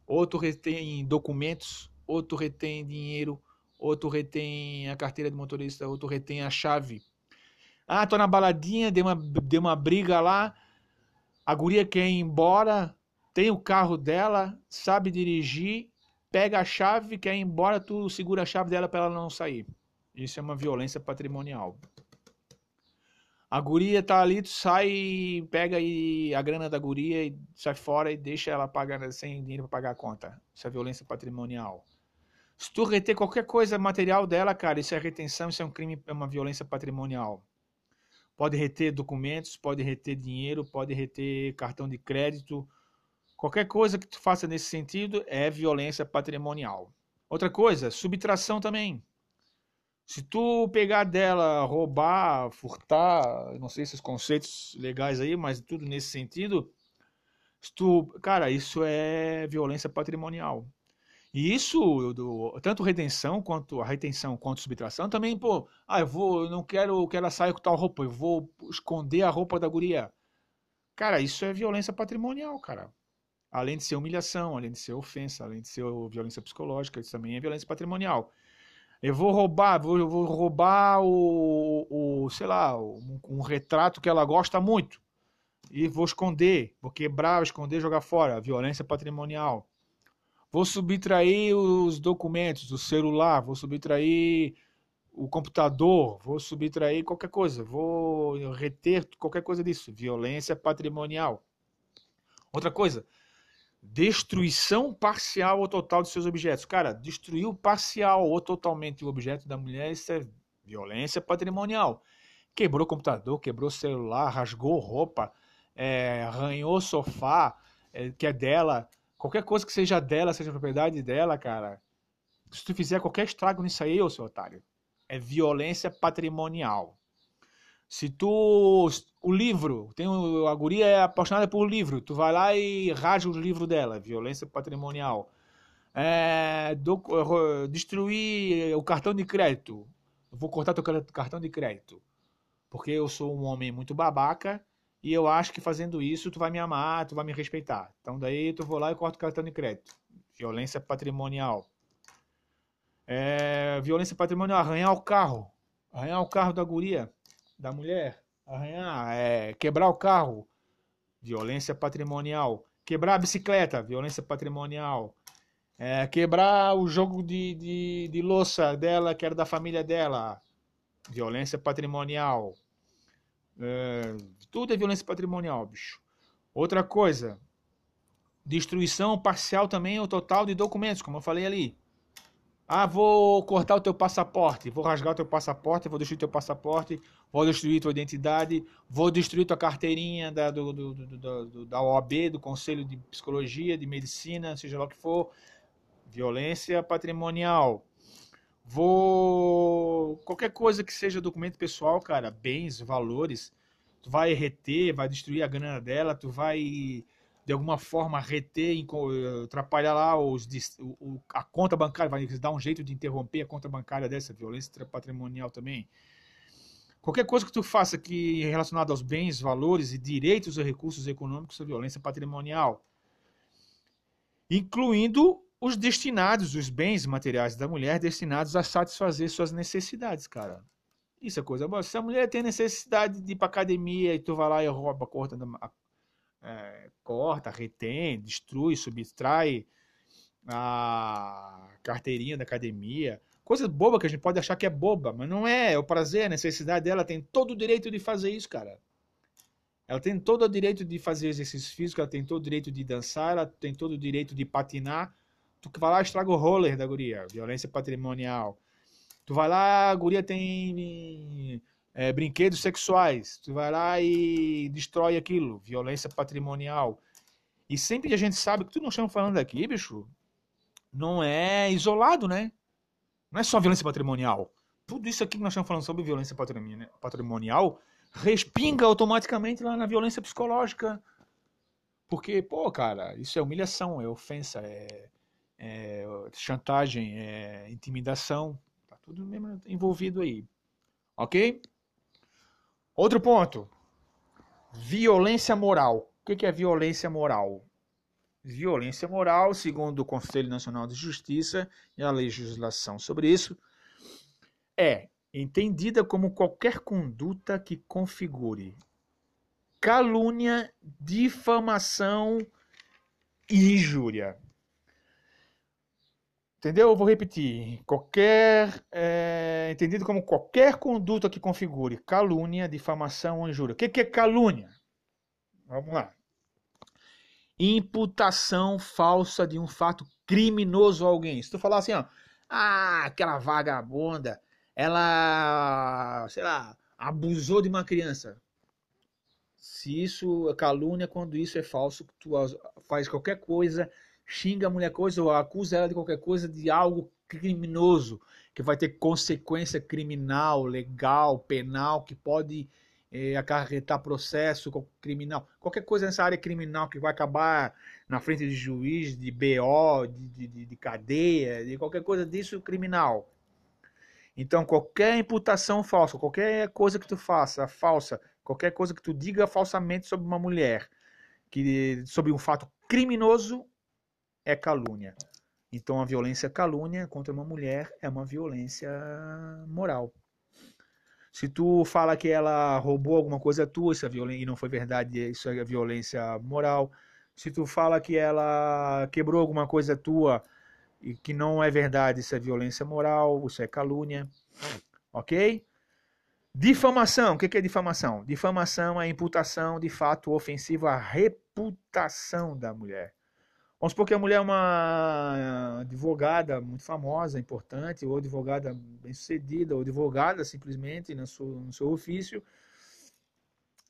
Outro retém documentos, outro retém dinheiro, outro retém a carteira de motorista, outro retém a chave. Ah, tô na baladinha, deu uma, deu uma briga lá, a guria quer ir embora, tem o carro dela, sabe dirigir, pega a chave, quer ir embora, tu segura a chave dela para ela não sair. Isso é uma violência patrimonial. A guria tá ali, tu sai, pega aí a grana da guria e sai fora e deixa ela pagar sem dinheiro para pagar a conta. Isso é violência patrimonial. Se tu reter qualquer coisa material dela, cara, isso é retenção, isso é um crime, é uma violência patrimonial. Pode reter documentos, pode reter dinheiro, pode reter cartão de crédito. Qualquer coisa que tu faça nesse sentido é violência patrimonial. Outra coisa, subtração também. Se tu pegar dela, roubar, furtar, não sei esses conceitos legais aí, mas tudo nesse sentido, tu, cara, isso é violência patrimonial. E isso, do, tanto retenção quanto a retenção quanto subtração, também, pô, ah, eu vou, eu não quero que ela saia com tal roupa, eu vou esconder a roupa da guria. Cara, isso é violência patrimonial, cara. Além de ser humilhação, além de ser ofensa, além de ser violência psicológica, isso também é violência patrimonial. Eu vou roubar, vou, vou roubar o, o, sei lá, um, um retrato que ela gosta muito e vou esconder, vou quebrar, esconder, jogar fora, violência patrimonial. Vou subtrair os documentos, o celular, vou subtrair o computador, vou subtrair qualquer coisa, vou reter qualquer coisa disso, violência patrimonial. Outra coisa, destruição parcial ou total de seus objetos. Cara, destruiu parcial ou totalmente o objeto da mulher, isso é violência patrimonial. Quebrou computador, quebrou celular, rasgou roupa, é, arranhou sofá é, que é dela, qualquer coisa que seja dela, seja propriedade dela, cara. Se tu fizer qualquer estrago nisso aí, ô seu otário, é violência patrimonial. Se tu. O livro, tem a guria é apaixonada por livro, tu vai lá e rasga o livro dela, violência patrimonial. É, do, destruir o cartão de crédito. Vou cortar teu cartão de crédito. Porque eu sou um homem muito babaca e eu acho que fazendo isso tu vai me amar, tu vai me respeitar. Então daí tu vou lá e corto o cartão de crédito. Violência patrimonial. É, violência patrimonial, arranhar o carro. Arranhar o carro da guria, da mulher. Arranhar, é, quebrar o carro. Violência patrimonial. Quebrar a bicicleta, violência patrimonial. É, quebrar o jogo de, de, de louça dela, que era da família dela. Violência patrimonial. É, tudo é violência patrimonial, bicho. Outra coisa, destruição parcial também ou total de documentos, como eu falei ali. Ah, vou cortar o teu passaporte, vou rasgar o teu passaporte, vou destruir teu passaporte, vou destruir tua identidade, vou destruir tua carteirinha da, do, do, do, da OAB, do Conselho de Psicologia, de Medicina, seja lá o que for. Violência patrimonial. Vou. Qualquer coisa que seja documento pessoal, cara, bens, valores, tu vai reter, vai destruir a grana dela, tu vai de alguma forma reter, atrapalhar lá os, o, a conta bancária, vai dar um jeito de interromper a conta bancária dessa violência patrimonial também. Qualquer coisa que tu faça que relacionada aos bens, valores e direitos e recursos econômicos é violência patrimonial, incluindo os destinados, os bens materiais da mulher destinados a satisfazer suas necessidades, cara. Isso é coisa boa. Se a mulher tem necessidade de ir pra academia e tu vai lá e rouba, corta, é, corta, retém, destrui, subtrai a carteirinha da academia, coisa boba que a gente pode achar que é boba, mas não é. É o prazer, a necessidade dela tem todo o direito de fazer isso, cara. Ela tem todo o direito de fazer exercício físico, ela tem todo o direito de dançar, ela tem todo o direito de patinar, Tu vai lá estraga o roller da guria, violência patrimonial. Tu vai lá, a guria tem é, brinquedos sexuais. Tu vai lá e destrói aquilo, violência patrimonial. E sempre que a gente sabe que tudo nós estamos falando aqui, bicho, não é isolado, né? Não é só violência patrimonial. Tudo isso aqui que nós estamos falando sobre violência patrimonial respinga automaticamente lá na violência psicológica. Porque, pô, cara, isso é humilhação, é ofensa, é é, chantagem, é, intimidação, tá tudo mesmo envolvido aí. Ok? Outro ponto: violência moral. O que é violência moral? Violência moral, segundo o Conselho Nacional de Justiça e a legislação sobre isso, é entendida como qualquer conduta que configure calúnia, difamação e injúria. Entendeu? Eu vou repetir. Qualquer. É, entendido como qualquer conduta que configure calúnia, difamação ou injúria. O que, que é calúnia? Vamos lá. Imputação falsa de um fato criminoso a alguém. Se tu falar assim, ó. Ah, aquela vagabunda, ela. sei lá, abusou de uma criança. Se isso é calúnia, quando isso é falso, tu faz qualquer coisa xinga a mulher coisa ou acusa ela de qualquer coisa de algo criminoso, que vai ter consequência criminal, legal, penal, que pode é, acarretar processo criminal, qualquer coisa nessa área criminal que vai acabar na frente de juiz, de BO, de, de, de cadeia, de qualquer coisa disso criminal. Então, qualquer imputação falsa, qualquer coisa que tu faça falsa, qualquer coisa que tu diga falsamente sobre uma mulher, que sobre um fato criminoso, é calúnia. Então a violência calúnia contra uma mulher é uma violência moral. Se tu fala que ela roubou alguma coisa tua, isso é violência e não foi verdade, isso é violência moral. Se tu fala que ela quebrou alguma coisa tua e que não é verdade, isso é violência moral, isso é calúnia. Ok? Difamação. O que é difamação? Difamação é imputação de fato ofensivo à reputação da mulher. Vamos supor que a mulher é uma advogada muito famosa, importante, ou advogada bem-sucedida, ou advogada simplesmente no seu, no seu ofício,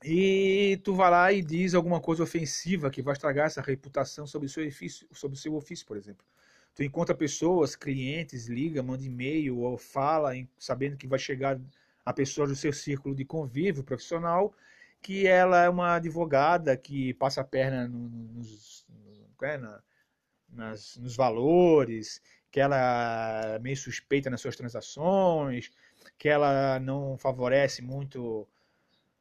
e tu vai lá e diz alguma coisa ofensiva que vai estragar essa reputação sobre o seu ofício, sobre o seu ofício, por exemplo. Tu encontra pessoas, clientes, liga, manda e-mail ou fala sabendo que vai chegar a pessoa do seu círculo de convívio profissional que ela é uma advogada que passa a perna nos, é, na, nas, nos valores, que ela é meio suspeita nas suas transações, que ela não favorece muito,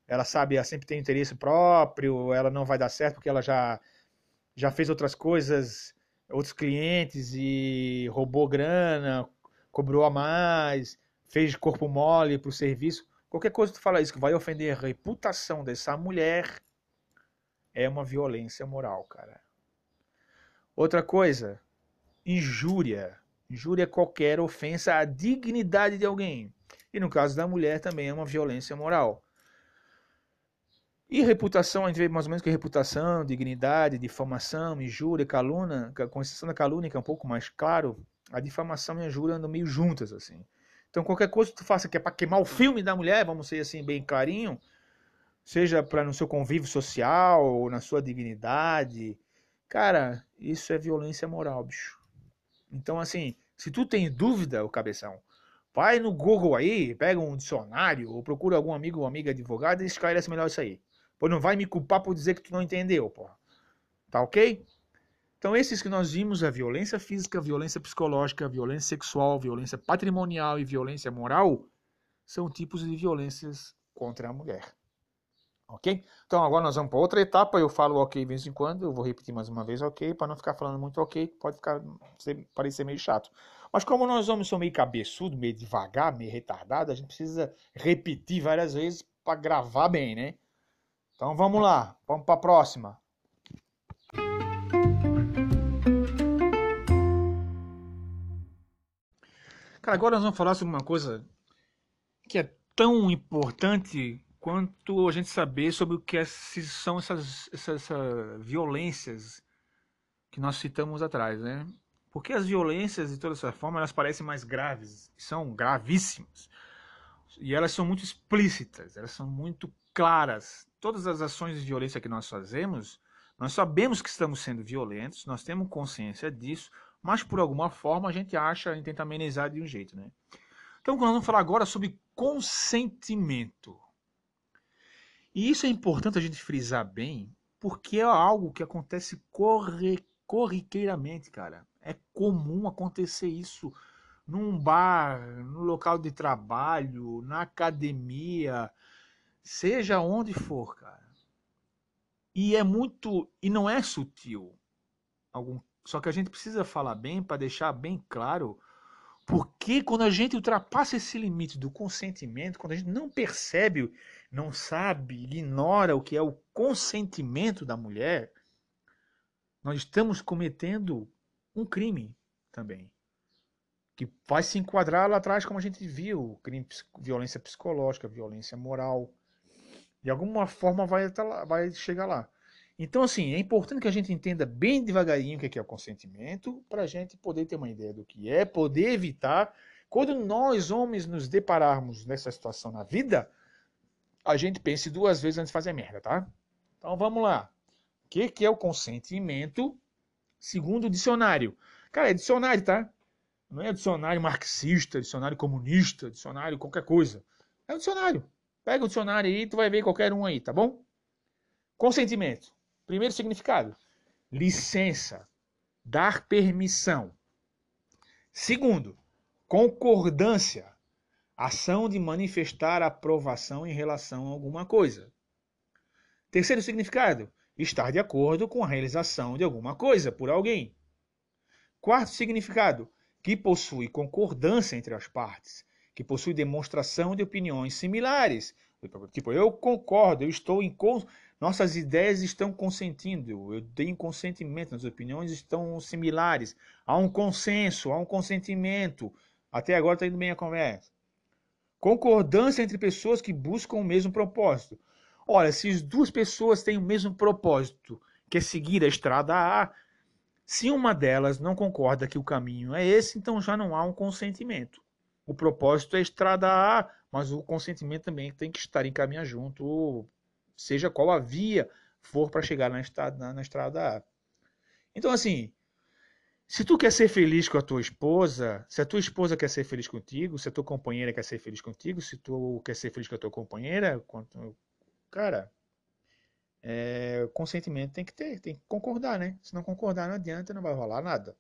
ela sabe, ela sempre tem interesse próprio, ela não vai dar certo porque ela já, já fez outras coisas, outros clientes e roubou grana, cobrou a mais, fez corpo mole para o serviço. Qualquer coisa que tu fala isso que vai ofender a reputação dessa mulher é uma violência moral, cara. Outra coisa, injúria. Injúria é qualquer ofensa à dignidade de alguém. E no caso da mulher também é uma violência moral. E reputação, a gente vê mais ou menos que reputação, dignidade, difamação, injúria, calúnia, com exceção da calúnia, que é um pouco mais claro, a difamação e a injúria andam meio juntas, assim. Então qualquer coisa que tu faça que é para queimar o filme da mulher, vamos ser assim bem clarinho, seja para no seu convívio social, na sua dignidade, Cara, isso é violência moral, bicho. Então, assim, se tu tem dúvida, o cabeção, vai no Google aí, pega um dicionário, ou procura algum amigo ou amiga advogado e esclarece melhor isso aí. Pô, não vai me culpar por dizer que tu não entendeu, pô. Tá ok? Então, esses que nós vimos, a violência física, a violência psicológica, a violência sexual, a violência patrimonial e violência moral, são tipos de violências contra a mulher. Ok? Então agora nós vamos para outra etapa. Eu falo ok de vez em quando. Eu vou repetir mais uma vez ok, para não ficar falando muito ok, pode ficar parecer meio chato. Mas como nós homens somos meio cabeçudo, meio devagar, meio retardado, a gente precisa repetir várias vezes para gravar bem, né? Então vamos lá, vamos para a próxima. Cara, agora nós vamos falar sobre uma coisa que é tão importante quanto a gente saber sobre o que é, são essas, essas, essas violências que nós citamos atrás, né? Porque as violências, de toda essa forma, elas parecem mais graves, são gravíssimas. E elas são muito explícitas, elas são muito claras. Todas as ações de violência que nós fazemos, nós sabemos que estamos sendo violentos, nós temos consciência disso, mas por alguma forma a gente acha e tenta amenizar de um jeito, né? Então, nós vamos falar agora sobre consentimento. E isso é importante a gente frisar bem, porque é algo que acontece corre, corriqueiramente, cara. É comum acontecer isso num bar, no local de trabalho, na academia, seja onde for, cara. E é muito. E não é sutil. Algum, só que a gente precisa falar bem para deixar bem claro. Porque quando a gente ultrapassa esse limite do consentimento, quando a gente não percebe não sabe, ignora o que é o consentimento da mulher, nós estamos cometendo um crime também. Que vai se enquadrar lá atrás, como a gente viu, crime, violência psicológica, violência moral. De alguma forma vai, vai chegar lá. Então, assim, é importante que a gente entenda bem devagarinho o que é o consentimento, para a gente poder ter uma ideia do que é, poder evitar. Quando nós, homens, nos depararmos nessa situação na vida, a gente pense duas vezes antes de fazer merda, tá? Então vamos lá. O que, que é o consentimento segundo o dicionário? Cara, é dicionário, tá? Não é dicionário marxista, dicionário comunista, dicionário qualquer coisa. É um dicionário. Pega o dicionário aí, tu vai ver qualquer um aí, tá bom? Consentimento. Primeiro significado: licença, dar permissão. Segundo, concordância, ação de manifestar aprovação em relação a alguma coisa. Terceiro significado, estar de acordo com a realização de alguma coisa por alguém. Quarto significado, que possui concordância entre as partes, que possui demonstração de opiniões similares. Tipo, eu concordo, eu estou em. Nossas ideias estão consentindo, eu tenho consentimento, as opiniões estão similares. Há um consenso, há um consentimento. Até agora está indo bem a conversa. Concordância entre pessoas que buscam o mesmo propósito. Olha, se as duas pessoas têm o mesmo propósito, que é seguir a estrada A, se uma delas não concorda que o caminho é esse, então já não há um consentimento. O propósito é a estrada A, mas o consentimento também tem que estar em caminhar junto seja qual a via for para chegar na estrada, na, na estrada A. Então, assim, se tu quer ser feliz com a tua esposa, se a tua esposa quer ser feliz contigo, se a tua companheira quer ser feliz contigo, se tu quer ser feliz com a tua companheira, cara, é, consentimento tem que ter, tem que concordar, né? Se não concordar, não adianta, não vai rolar nada.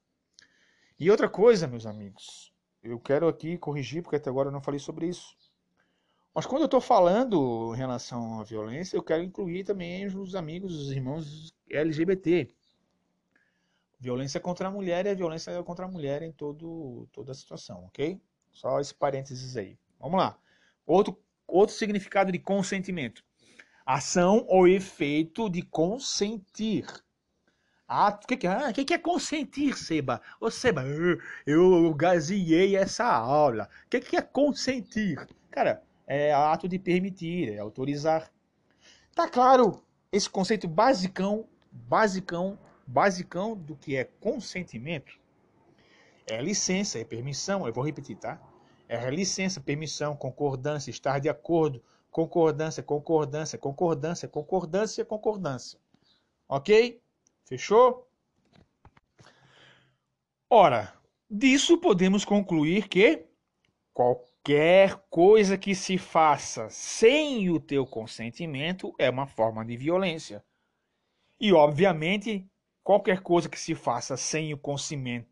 E outra coisa, meus amigos, eu quero aqui corrigir, porque até agora eu não falei sobre isso. Mas quando eu estou falando em relação à violência, eu quero incluir também os amigos, os irmãos LGBT. Violência contra a mulher é violência contra a mulher em todo, toda a situação, ok? Só esse parênteses aí. Vamos lá. Outro, outro significado de consentimento. Ação ou efeito de consentir. Ah, o que, que, ah, que, que é consentir, Seba? Ô, Seba, eu, gaziei essa aula. O que, que é consentir? Cara, é ato de permitir, é autorizar. Tá claro esse conceito basicão, basicão, basicão do que é consentimento? É licença, é permissão, eu vou repetir, tá? É licença, permissão, concordância, estar de acordo, concordância, concordância, concordância, concordância, concordância. Ok? Fechou? Ora, disso podemos concluir que qualquer coisa que se faça sem o teu consentimento é uma forma de violência. E, obviamente, qualquer coisa que se faça sem o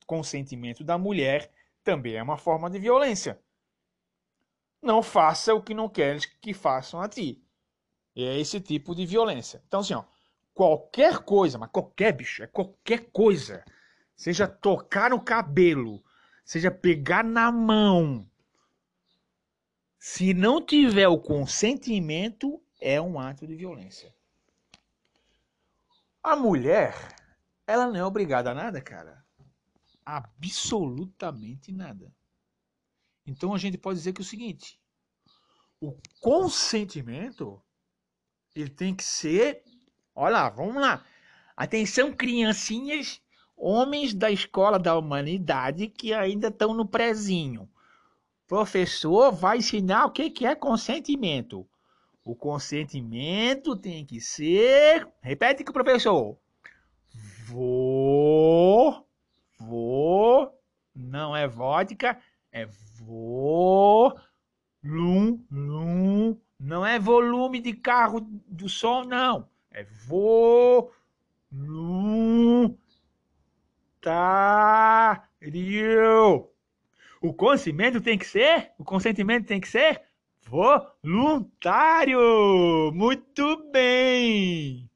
consentimento da mulher também é uma forma de violência. Não faça o que não queres que façam a ti. É esse tipo de violência. Então, assim, ó, qualquer coisa, mas qualquer bicho, é qualquer coisa, seja tocar no cabelo, seja pegar na mão, se não tiver o consentimento, é um ato de violência. A mulher, ela não é obrigada a nada, cara. Absolutamente nada. Então a gente pode dizer que é o seguinte: o consentimento ele tem que ser, olha lá, vamos lá. Atenção, criancinhas, homens da escola da humanidade que ainda estão no prezinho professor vai ensinar o que, que é consentimento. O consentimento tem que ser. Repete com o professor. Vou. Vou. Não é vodka, é vou. Lum, lum. Não é volume de carro do som, não. É vou. Lum. Tá. Rio. O consentimento tem que ser, o consentimento tem que ser voluntário. Muito bem.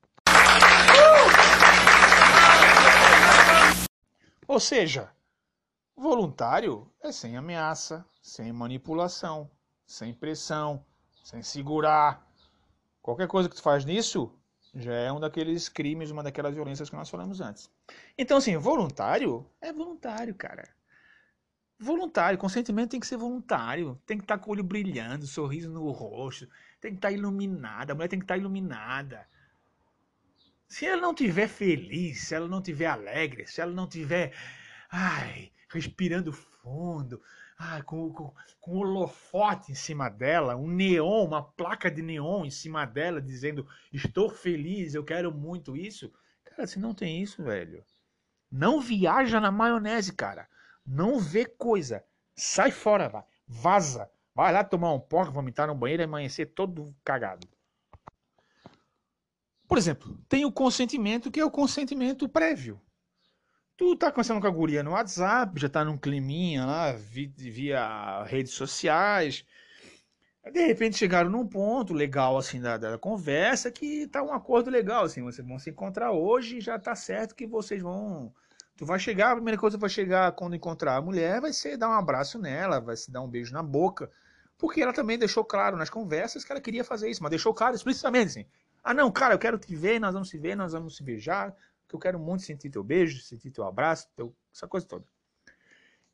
Ou seja, voluntário é sem ameaça, sem manipulação, sem pressão, sem segurar. Qualquer coisa que tu faz nisso já é um daqueles crimes, uma daquelas violências que nós falamos antes. Então, assim, voluntário é voluntário, cara voluntário, consentimento tem que ser voluntário, tem que estar tá com o olho brilhando, sorriso no rosto, tem que estar tá iluminada, a mulher tem que estar tá iluminada. Se ela não tiver feliz, se ela não tiver alegre, se ela não tiver, ai, respirando fundo, ai, com, com, com um holofote em cima dela, um neon, uma placa de neon em cima dela dizendo estou feliz, eu quero muito isso. Cara, se não tem isso, velho, não viaja na maionese, cara. Não vê coisa. Sai fora, vai. Vaza. Vai lá tomar um porco, vomitar no banheiro e amanhecer todo cagado. Por exemplo, tem o consentimento, que é o consentimento prévio. Tu tá conversando com a guria no WhatsApp, já tá num climinha lá, via, redes sociais. De repente chegaram num ponto legal assim da, da, conversa que tá um acordo legal assim, vocês vão se encontrar hoje já tá certo que vocês vão Tu vai chegar, a primeira coisa que vai chegar quando encontrar a mulher vai ser dar um abraço nela, vai se dar um beijo na boca. Porque ela também deixou claro nas conversas que ela queria fazer isso, mas deixou claro explicitamente assim. Ah, não, cara, eu quero te ver, nós vamos se ver, nós vamos se beijar, que eu quero muito sentir teu beijo, sentir teu abraço, teu... essa coisa toda.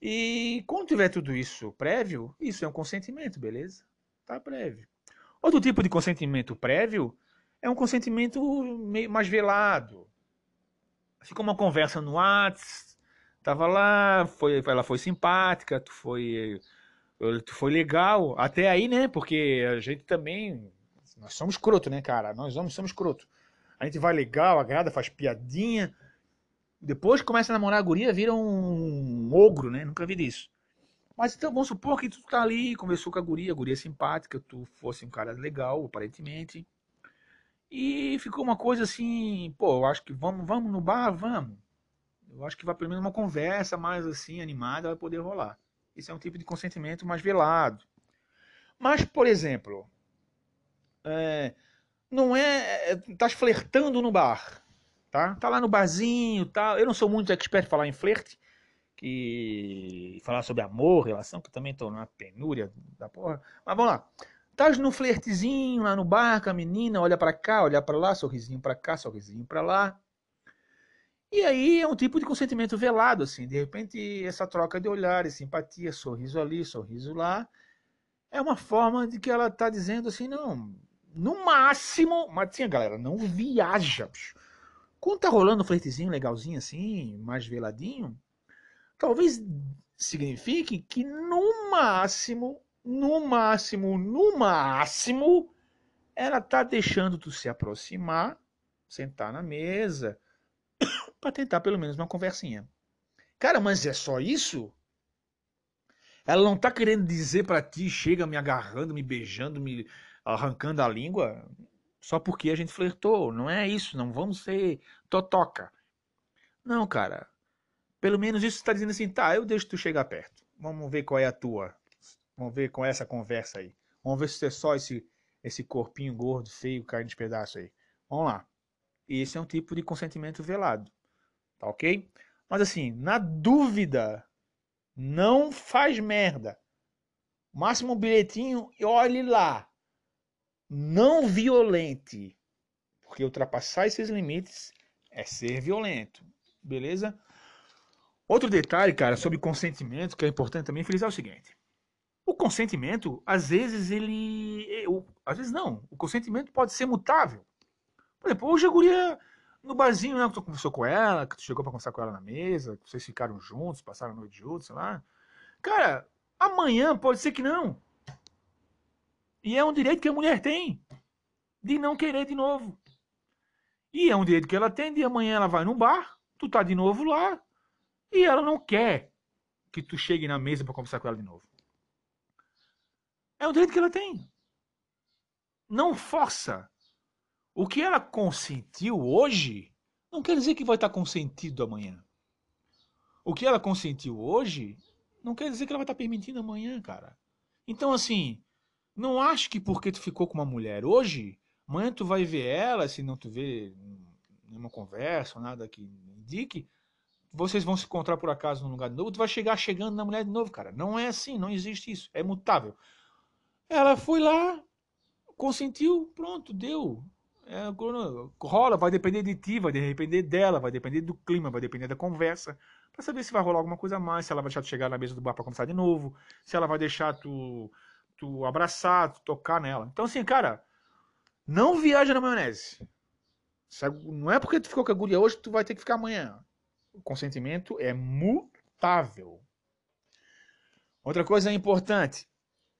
E quando tiver tudo isso prévio, isso é um consentimento, beleza? Tá prévio. Outro tipo de consentimento prévio é um consentimento meio mais velado. Ficou uma conversa no WhatsApp, tava lá, foi, ela foi simpática, tu foi, tu foi legal, até aí, né? Porque a gente também, nós somos escroto, né, cara? Nós homens somos escroto. A gente vai legal, agrada, faz piadinha. Depois começa a namorar a guria, vira um ogro, né? Nunca vi isso. Mas então vamos supor que tu tá ali, conversou com a guria, a guria é simpática, tu fosse um cara legal, aparentemente. E ficou uma coisa assim, pô, eu acho que vamos, vamos no bar, vamos. Eu acho que vai pelo menos uma conversa mais assim, animada, vai poder rolar. Esse é um tipo de consentimento mais velado. Mas, por exemplo, é, não é. Estás é, flertando no bar. Tá? tá lá no barzinho tal. Eu não sou muito expert em falar em flerte. Que falar sobre amor, relação, que eu também tô numa penúria da porra. Mas vamos lá. Estás no flertezinho lá no bar com a menina, olha para cá, olha para lá, sorrisinho para cá, sorrisinho para lá. E aí é um tipo de consentimento velado, assim. De repente, essa troca de olhares, simpatia, sorriso ali, sorriso lá, é uma forma de que ela está dizendo assim, não, no máximo, mas assim, galera, não viaja. Bicho. Quando tá rolando um flertezinho legalzinho assim, mais veladinho, talvez signifique que no máximo no máximo, no máximo, ela tá deixando tu se aproximar, sentar na mesa, para tentar pelo menos uma conversinha. Cara, mas é só isso? Ela não tá querendo dizer para ti, chega me agarrando, me beijando, me arrancando a língua, só porque a gente flertou. Não é isso, não vamos ser totoca. Não, cara. Pelo menos isso está dizendo assim, tá, eu deixo tu chegar perto. Vamos ver qual é a tua. Vamos ver com essa conversa aí. Vamos ver se é só esse, esse corpinho gordo, feio, caindo de pedaço aí. Vamos lá. Esse é um tipo de consentimento velado. Tá ok? Mas assim, na dúvida, não faz merda. Máximo bilhetinho e olhe lá. Não violente. Porque ultrapassar esses limites é ser violento. Beleza? Outro detalhe, cara, sobre consentimento, que é importante também frisar é o seguinte. O consentimento, às vezes, ele. às vezes não. O consentimento pode ser mutável. Por exemplo, hoje a guria no barzinho, né? Que tu conversou com ela, que tu chegou pra conversar com ela na mesa, que vocês ficaram juntos, passaram a noite juntos, sei lá. Cara, amanhã pode ser que não. E é um direito que a mulher tem de não querer de novo. E é um direito que ela tem de amanhã ela vai no bar, tu tá de novo lá, e ela não quer que tu chegue na mesa para conversar com ela de novo. É o direito que ela tem. Não força. O que ela consentiu hoje não quer dizer que vai estar consentido amanhã. O que ela consentiu hoje não quer dizer que ela vai estar permitindo amanhã, cara. Então, assim, não acho que porque tu ficou com uma mulher hoje, amanhã tu vai ver ela, se não tu vê nenhuma conversa nada que indique, vocês vão se encontrar por acaso num lugar novo, tu vai chegar chegando na mulher de novo, cara. Não é assim, não existe isso. É mutável. Ela foi lá, consentiu, pronto, deu. É, rola, vai depender de ti, vai depender dela, vai depender do clima, vai depender da conversa, para saber se vai rolar alguma coisa a mais, se ela vai deixar tu chegar na mesa do bar para conversar de novo, se ela vai deixar tu, tu abraçar, tu tocar nela. Então, assim, cara, não viaja na maionese. Não é porque tu ficou com a guria hoje que tu vai ter que ficar amanhã. O consentimento é mutável. Outra coisa importante,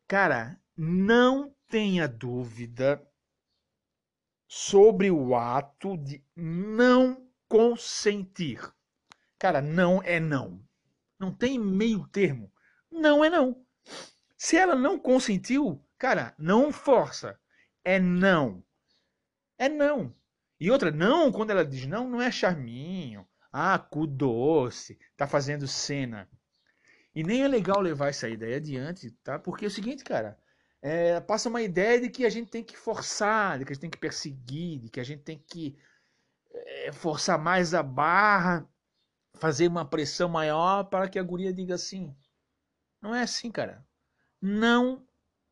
cara, não tenha dúvida sobre o ato de não consentir. Cara, não é não. Não tem meio termo. Não é não. Se ela não consentiu, cara, não força. É não. É não. E outra, não, quando ela diz não, não é charminho. Ah, cu doce, tá fazendo cena. E nem é legal levar essa ideia adiante, tá? Porque é o seguinte, cara, é, passa uma ideia de que a gente tem que forçar, de que a gente tem que perseguir, de que a gente tem que é, forçar mais a barra. fazer uma pressão maior para que a guria diga sim. Não é assim, cara. Não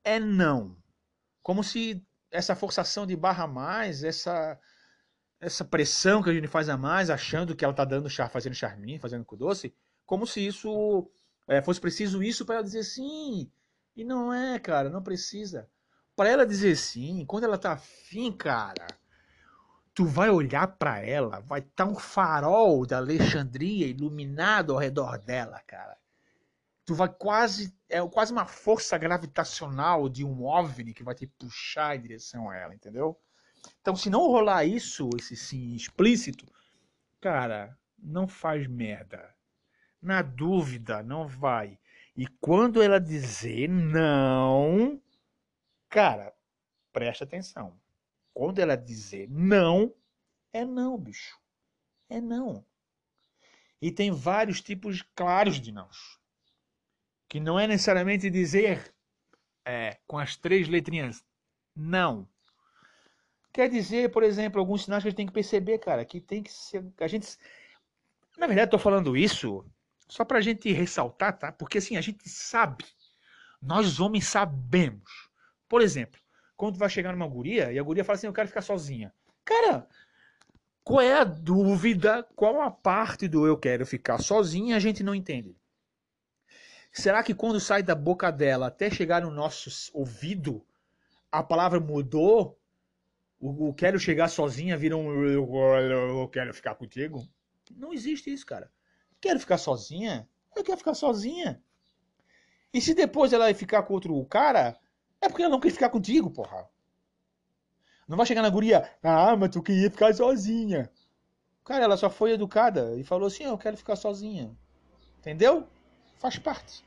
é não. Como se essa forçação de barra mais, essa essa pressão que a gente faz a mais, achando que ela tá dando chá, fazendo charminho, fazendo com doce, como se isso é, fosse preciso isso para ela dizer sim. E não é, cara, não precisa. Para ela dizer sim, quando ela tá afim, cara, tu vai olhar para ela, vai estar tá um farol da Alexandria iluminado ao redor dela, cara. Tu vai quase é quase uma força gravitacional de um OVNI que vai te puxar em direção a ela, entendeu? Então, se não rolar isso, esse sim explícito, cara, não faz merda. Na dúvida, não vai. E quando ela dizer não, cara, presta atenção. Quando ela dizer não, é não, bicho. É não. E tem vários tipos claros de não. Que não é necessariamente dizer é, com as três letrinhas não. Quer dizer, por exemplo, alguns sinais que a gente tem que perceber, cara, que tem que ser. A gente. Na verdade, estou falando isso só para a gente ressaltar, tá? Porque assim, a gente sabe. Nós homens sabemos. Por exemplo, quando vai chegar numa guria e a guria fala assim: Eu quero ficar sozinha. Cara, qual é a dúvida? Qual a parte do eu quero ficar sozinha a gente não entende? Será que quando sai da boca dela até chegar no nosso ouvido, a palavra mudou o, o quero chegar sozinha vira um eu quero ficar contigo. Não existe isso, cara. Quero ficar sozinha? Eu quero ficar sozinha. E se depois ela ficar com outro cara, é porque ela não quer ficar contigo, porra. Não vai chegar na guria, ah, mas tu queria ficar sozinha. Cara, ela só foi educada e falou assim: eu quero ficar sozinha. Entendeu? Faz parte.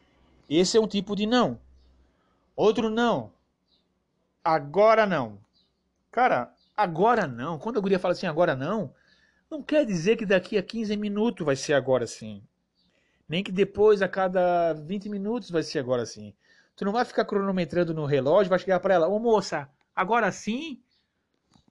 Esse é um tipo de não. Outro não. Agora não. Cara, agora não. Quando a guria fala assim, agora não, não quer dizer que daqui a 15 minutos vai ser agora sim. Nem que depois, a cada 20 minutos, vai ser agora sim. Tu não vai ficar cronometrando no relógio, vai chegar para ela, ô moça, agora sim?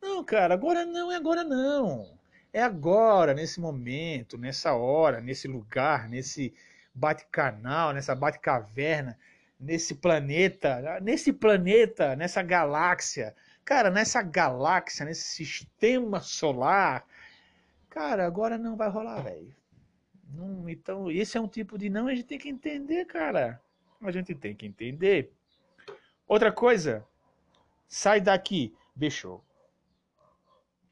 Não, cara, agora não é agora não. É agora, nesse momento, nessa hora, nesse lugar, nesse bate-canal, nessa bate-caverna, nesse planeta, nesse planeta, nessa galáxia, Cara, nessa galáxia, nesse sistema solar, cara, agora não vai rolar, velho. Então, esse é um tipo de não, a gente tem que entender, cara. A gente tem que entender. Outra coisa, sai daqui. Bicho,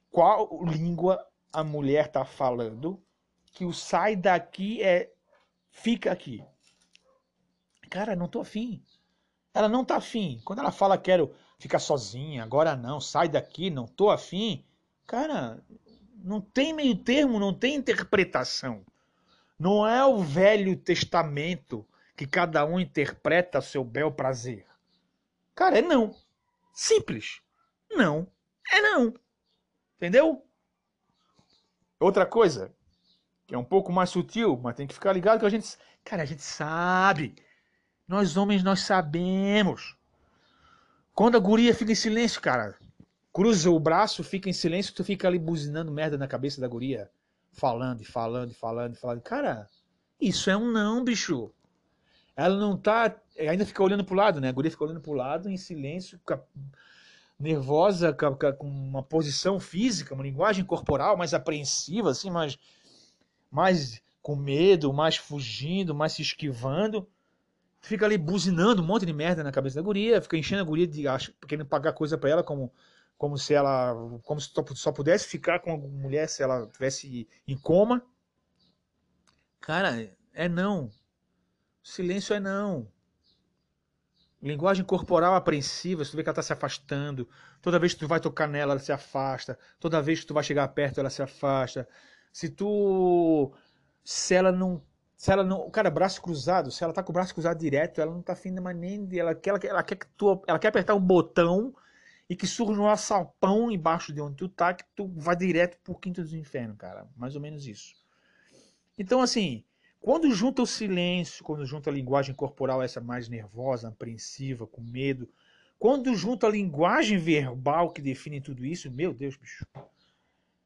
qual língua a mulher tá falando que o sai daqui é fica aqui? Cara, não tô afim. Ela não tá afim. Quando ela fala quero ficar sozinha, agora não, sai daqui, não tô afim. Cara, não tem meio termo, não tem interpretação. Não é o Velho Testamento que cada um interpreta a seu bel prazer. Cara, é não. Simples. Não. É não. Entendeu? Outra coisa, que é um pouco mais sutil, mas tem que ficar ligado que a gente. Cara, a gente sabe. Nós homens, nós sabemos. Quando a guria fica em silêncio, cara, cruza o braço, fica em silêncio, tu fica ali buzinando merda na cabeça da guria. Falando, e falando, e falando, e falando. Cara, isso é um não, bicho. Ela não tá. Ainda fica olhando pro lado, né? A guria fica olhando pro lado em silêncio, nervosa, com uma posição física, uma linguagem corporal mais apreensiva, assim, mais, mais com medo, mais fugindo, mais se esquivando fica ali buzinando um monte de merda na cabeça da guria, fica enchendo a guria de acho, querendo pagar coisa para ela como como se ela como se só pudesse ficar com a mulher se ela tivesse em coma. Cara, é não. Silêncio é não. Linguagem corporal apreensiva, tu vê que ela está se afastando. Toda vez que tu vai tocar nela, ela se afasta. Toda vez que tu vai chegar perto, ela se afasta. Se tu. Se ela não se ela não. Cara, braço cruzado, se ela tá com o braço cruzado direto, ela não tá afim mais nem de. Ela quer, ela, quer que tu, ela quer apertar um botão e que surja um assalpão embaixo de onde tu tá, que tu vai direto pro quinto dos infernos, cara. Mais ou menos isso. Então, assim, quando junta o silêncio, quando junta a linguagem corporal, essa mais nervosa, apreensiva, com medo, quando junta a linguagem verbal que define tudo isso, meu Deus, bicho.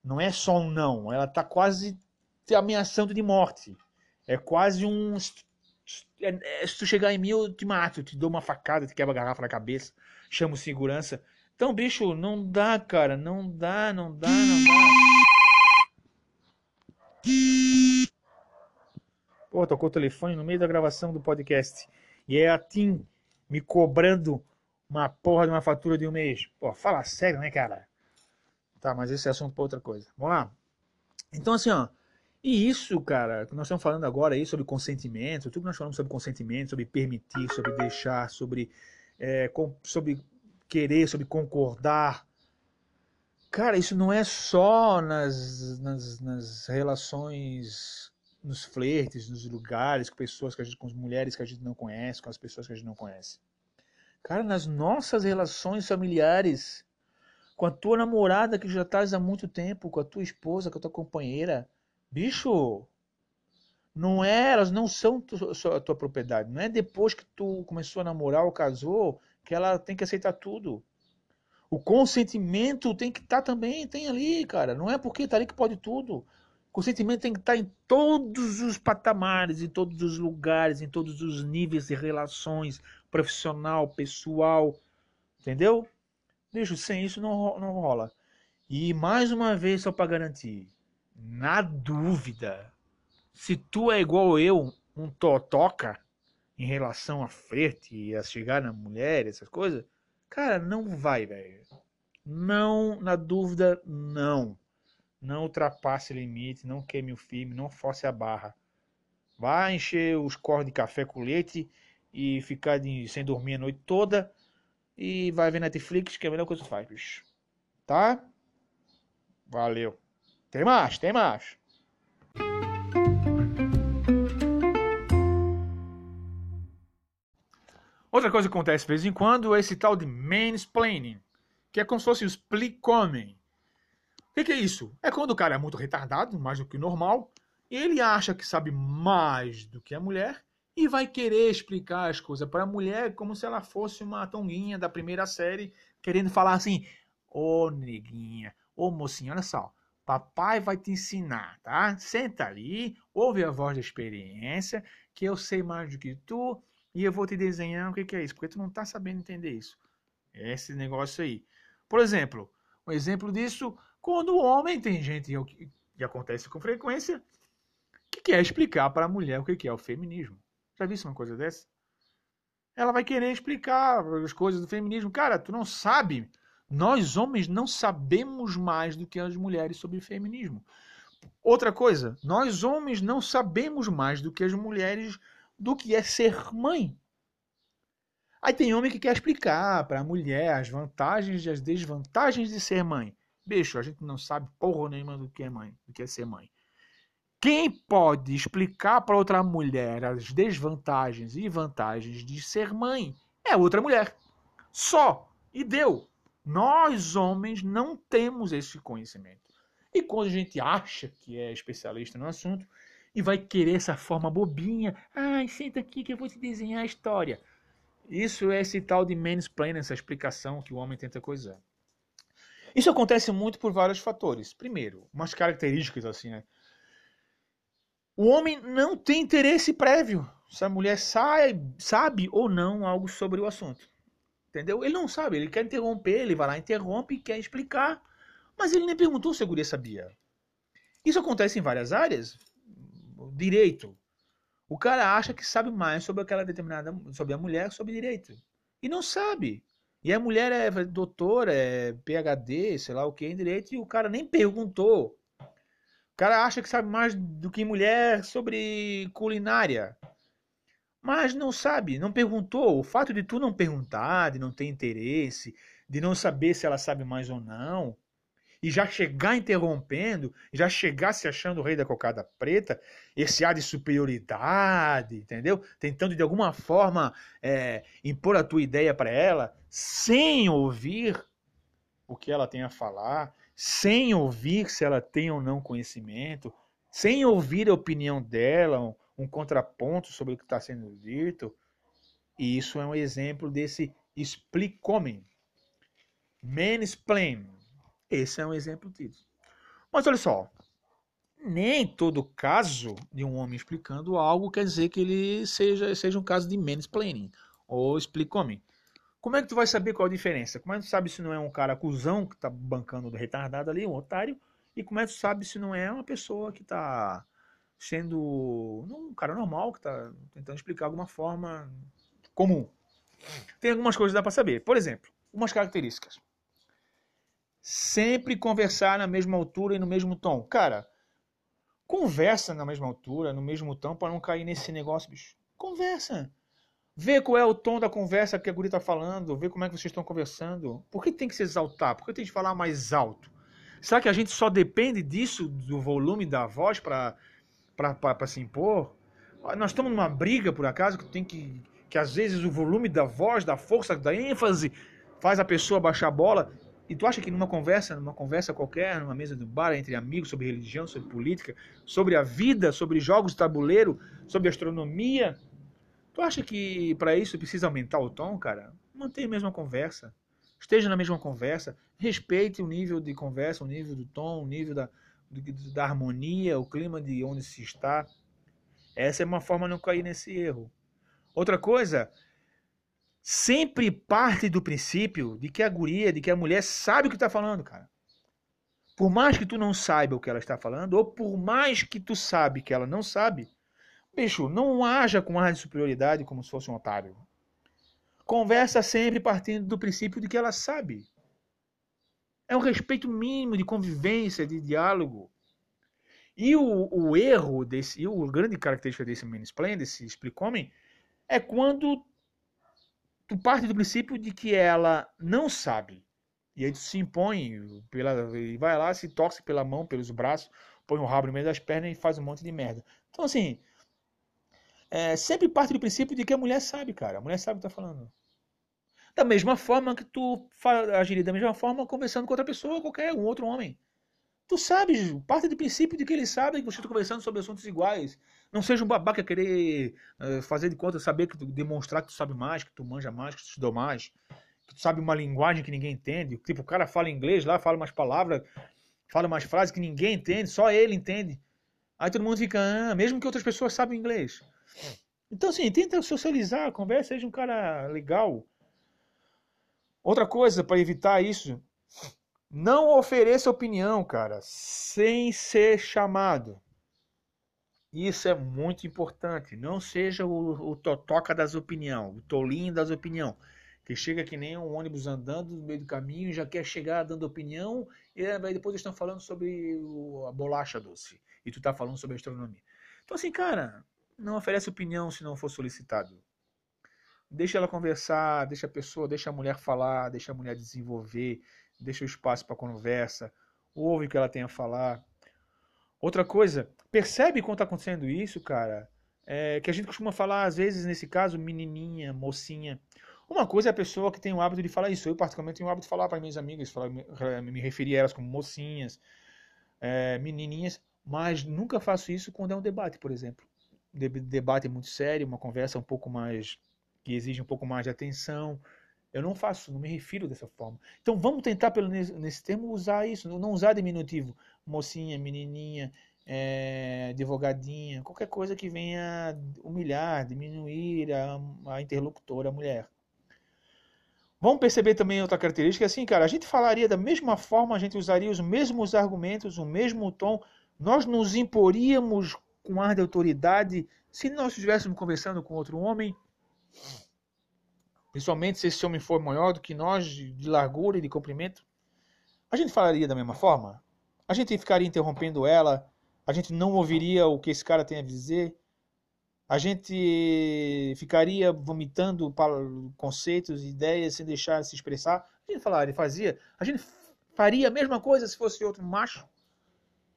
Não é só um não, ela tá quase te ameaçando de morte. É quase um. É, é, se tu chegar em mim, eu te mato, te dou uma facada, te quebra a garrafa na cabeça, chamo segurança. Então, bicho, não dá, cara. Não dá, não dá, não dá. Pô, tocou o telefone no meio da gravação do podcast. E é a Tim me cobrando uma porra de uma fatura de um mês. Pô, fala sério, né, cara? Tá, mas esse é assunto para outra coisa. Vamos lá. Então, assim, ó. E isso, cara, que nós estamos falando agora aí sobre consentimento, tudo que nós falamos sobre consentimento, sobre permitir, sobre deixar, sobre, é, com, sobre querer, sobre concordar. Cara, isso não é só nas, nas, nas relações, nos flertes, nos lugares, com pessoas que a gente, com as mulheres que a gente não conhece, com as pessoas que a gente não conhece. Cara, nas nossas relações familiares, com a tua namorada que já estás há muito tempo, com a tua esposa, com a tua companheira. Bicho, não é, elas não são tu, a tua propriedade. Não é depois que tu começou a namorar ou casou que ela tem que aceitar tudo. O consentimento tem que estar tá também, tem ali, cara. Não é porque tá ali que pode tudo. O consentimento tem que estar tá em todos os patamares, em todos os lugares, em todos os níveis de relações, profissional, pessoal, entendeu? Bicho, sem isso não, não rola. E mais uma vez, só para garantir, na dúvida, se tu é igual eu, um totoca, em relação a flerte e a chegar na mulher, essas coisas, cara, não vai, velho. Não, na dúvida, não. Não ultrapasse o limite, não queime o filme, não force a barra. Vai encher os corros de café com leite e ficar de, sem dormir a noite toda e vai ver Netflix, que é a melhor coisa que faz, bicho. Tá? Valeu. Tem mais, tem mais. Outra coisa que acontece de vez em quando é esse tal de mansplaining, que é como se fosse o split-coming. O que, que é isso? É quando o cara é muito retardado, mais do que o normal, e ele acha que sabe mais do que a mulher, e vai querer explicar as coisas para a mulher como se ela fosse uma tonguinha da primeira série, querendo falar assim: Ô oh, neguinha, ô oh, mocinha, olha só, papai vai te ensinar, tá? Senta ali, ouve a voz da experiência, que eu sei mais do que tu e eu vou te desenhar o que, que é isso, porque tu não tá sabendo entender isso. Esse negócio aí. Por exemplo, um exemplo disso, quando o homem tem gente que acontece com frequência, que quer explicar para a mulher o que, que é o feminismo. Já viu uma coisa dessa? Ela vai querer explicar as coisas do feminismo. Cara, tu não sabe. Nós homens não sabemos mais do que as mulheres sobre feminismo. Outra coisa, nós homens não sabemos mais do que as mulheres do que é ser mãe. Aí tem homem que quer explicar para a mulher as vantagens e as desvantagens de ser mãe. Bicho, a gente não sabe porra nenhuma do que é mãe, do que é ser mãe. Quem pode explicar para outra mulher as desvantagens e vantagens de ser mãe é outra mulher. Só. E deu. Nós, homens, não temos esse conhecimento. E quando a gente acha que é especialista no assunto e vai querer essa forma bobinha, ai, senta aqui que eu vou te desenhar a história. Isso é esse tal de mansplaining, essa explicação que o homem tenta coisar. Isso acontece muito por vários fatores. Primeiro, umas características assim, né? O homem não tem interesse prévio se a mulher sabe, sabe ou não algo sobre o assunto. Entendeu? Ele não sabe, ele quer interromper, ele vai lá, interrompe, quer explicar, mas ele nem perguntou se a guria sabia. Isso acontece em várias áreas. Direito. O cara acha que sabe mais sobre aquela determinada, sobre a mulher, sobre direito. E não sabe. E a mulher é doutora, é PhD, sei lá o que em direito, e o cara nem perguntou cara acha que sabe mais do que mulher sobre culinária. Mas não sabe, não perguntou. O fato de tu não perguntar, de não ter interesse, de não saber se ela sabe mais ou não, e já chegar interrompendo, já chegar se achando o rei da cocada preta, esse ar de superioridade, entendeu? Tentando de alguma forma é, impor a tua ideia para ela, sem ouvir o que ela tem a falar, sem ouvir se ela tem ou não conhecimento, sem ouvir a opinião dela, um, um contraponto sobre o que está sendo dito. E isso é um exemplo desse explicomen. Mansplain. Esse é um exemplo disso. Mas olha só. nem todo caso de um homem explicando algo quer dizer que ele seja, seja um caso de mansplaining ou explica-me. Como é que tu vai saber qual a diferença? Como é que tu sabe se não é um cara cuzão que tá bancando do retardado ali, um otário? E como é que tu sabe se não é uma pessoa que tá sendo um cara normal, que tá tentando explicar alguma forma comum? Tem algumas coisas que dá para saber. Por exemplo, umas características. Sempre conversar na mesma altura e no mesmo tom. Cara, conversa na mesma altura, no mesmo tom, para não cair nesse negócio, bicho. Conversa. Vê qual é o tom da conversa que a guria está falando, vê como é que vocês estão conversando. Por que tem que se exaltar? Por que tem que falar mais alto? Será que a gente só depende disso, do volume da voz, para se impor? Nós estamos numa briga, por acaso, que tem que. que às vezes o volume da voz, da força, da ênfase, faz a pessoa baixar a bola. E tu acha que numa conversa, numa conversa qualquer, numa mesa de bar entre amigos sobre religião, sobre política, sobre a vida, sobre jogos de tabuleiro, sobre astronomia, Tu acha que para isso precisa aumentar o tom, cara? Mantenha a mesma conversa. Esteja na mesma conversa. Respeite o nível de conversa, o nível do tom, o nível da, da harmonia, o clima de onde se está. Essa é uma forma de não cair nesse erro. Outra coisa, sempre parte do princípio de que a guria, de que a mulher sabe o que está falando, cara. Por mais que tu não saiba o que ela está falando, ou por mais que tu sabe que ela não sabe, Bicho, não haja com ar de superioridade como se fosse um otário. Conversa sempre partindo do princípio de que ela sabe. É um respeito mínimo de convivência, de diálogo. E o, o erro desse, e o grande característica desse mansplain, desse explic-homem, é quando tu parte do princípio de que ela não sabe. E aí tu se impõe, pela, e vai lá, se torce pela mão, pelos braços, põe o rabo no meio das pernas e faz um monte de merda. Então, assim, é, sempre parte do princípio de que a mulher sabe, cara. A mulher sabe o que tá falando. Da mesma forma que tu agiria da mesma forma conversando com outra pessoa, qualquer um outro homem. Tu sabes, parte do princípio de que ele sabe que você está conversando sobre assuntos iguais. Não seja um babaca querer uh, fazer de conta, saber que tu, demonstrar que tu sabe mais, que tu manja mais, que tu estudou mais, que tu sabe uma linguagem que ninguém entende. Tipo, o cara fala inglês lá, fala umas palavras, fala umas frases que ninguém entende, só ele entende. Aí todo mundo fica, ah, mesmo que outras pessoas sabem inglês. Então, assim, tenta socializar, conversa, seja um cara legal. Outra coisa para evitar isso, não ofereça opinião, cara, sem ser chamado. Isso é muito importante. Não seja o, o totoca das opiniões, o tolinho das opiniões. Que chega que nem um ônibus andando no meio do caminho já quer chegar dando opinião, e aí depois estão falando sobre o, a bolacha doce. E tu tá falando sobre astronomia. Então, assim, cara, não oferece opinião se não for solicitado. Deixa ela conversar, deixa a pessoa, deixa a mulher falar, deixa a mulher desenvolver, deixa o espaço para conversa, ouve o que ela tem a falar. Outra coisa, percebe quando está acontecendo isso, cara? É, que a gente costuma falar, às vezes, nesse caso, menininha, mocinha. Uma coisa é a pessoa que tem o hábito de falar isso. Eu, particularmente, tenho o hábito de falar para minhas amigas, falar, me referir a elas como mocinhas, é, menininhas, mas nunca faço isso quando é um debate, por exemplo debate muito sério, uma conversa um pouco mais que exige um pouco mais de atenção. Eu não faço, não me refiro dessa forma. Então vamos tentar, pelo nesse termo, usar isso, não usar diminutivo. Mocinha, menininha, é, advogadinha, qualquer coisa que venha humilhar, diminuir a, a interlocutora, a mulher. Vamos perceber também outra característica, assim, cara, a gente falaria da mesma forma, a gente usaria os mesmos argumentos, o mesmo tom, nós nos imporíamos com ar de autoridade, se nós estivéssemos conversando com outro homem, principalmente se esse homem for maior do que nós, de largura e de comprimento, a gente falaria da mesma forma? A gente ficaria interrompendo ela? A gente não ouviria o que esse cara tem a dizer? A gente ficaria vomitando conceitos, ideias sem deixar se expressar? A gente falaria, fazia. A gente faria a mesma coisa se fosse outro macho?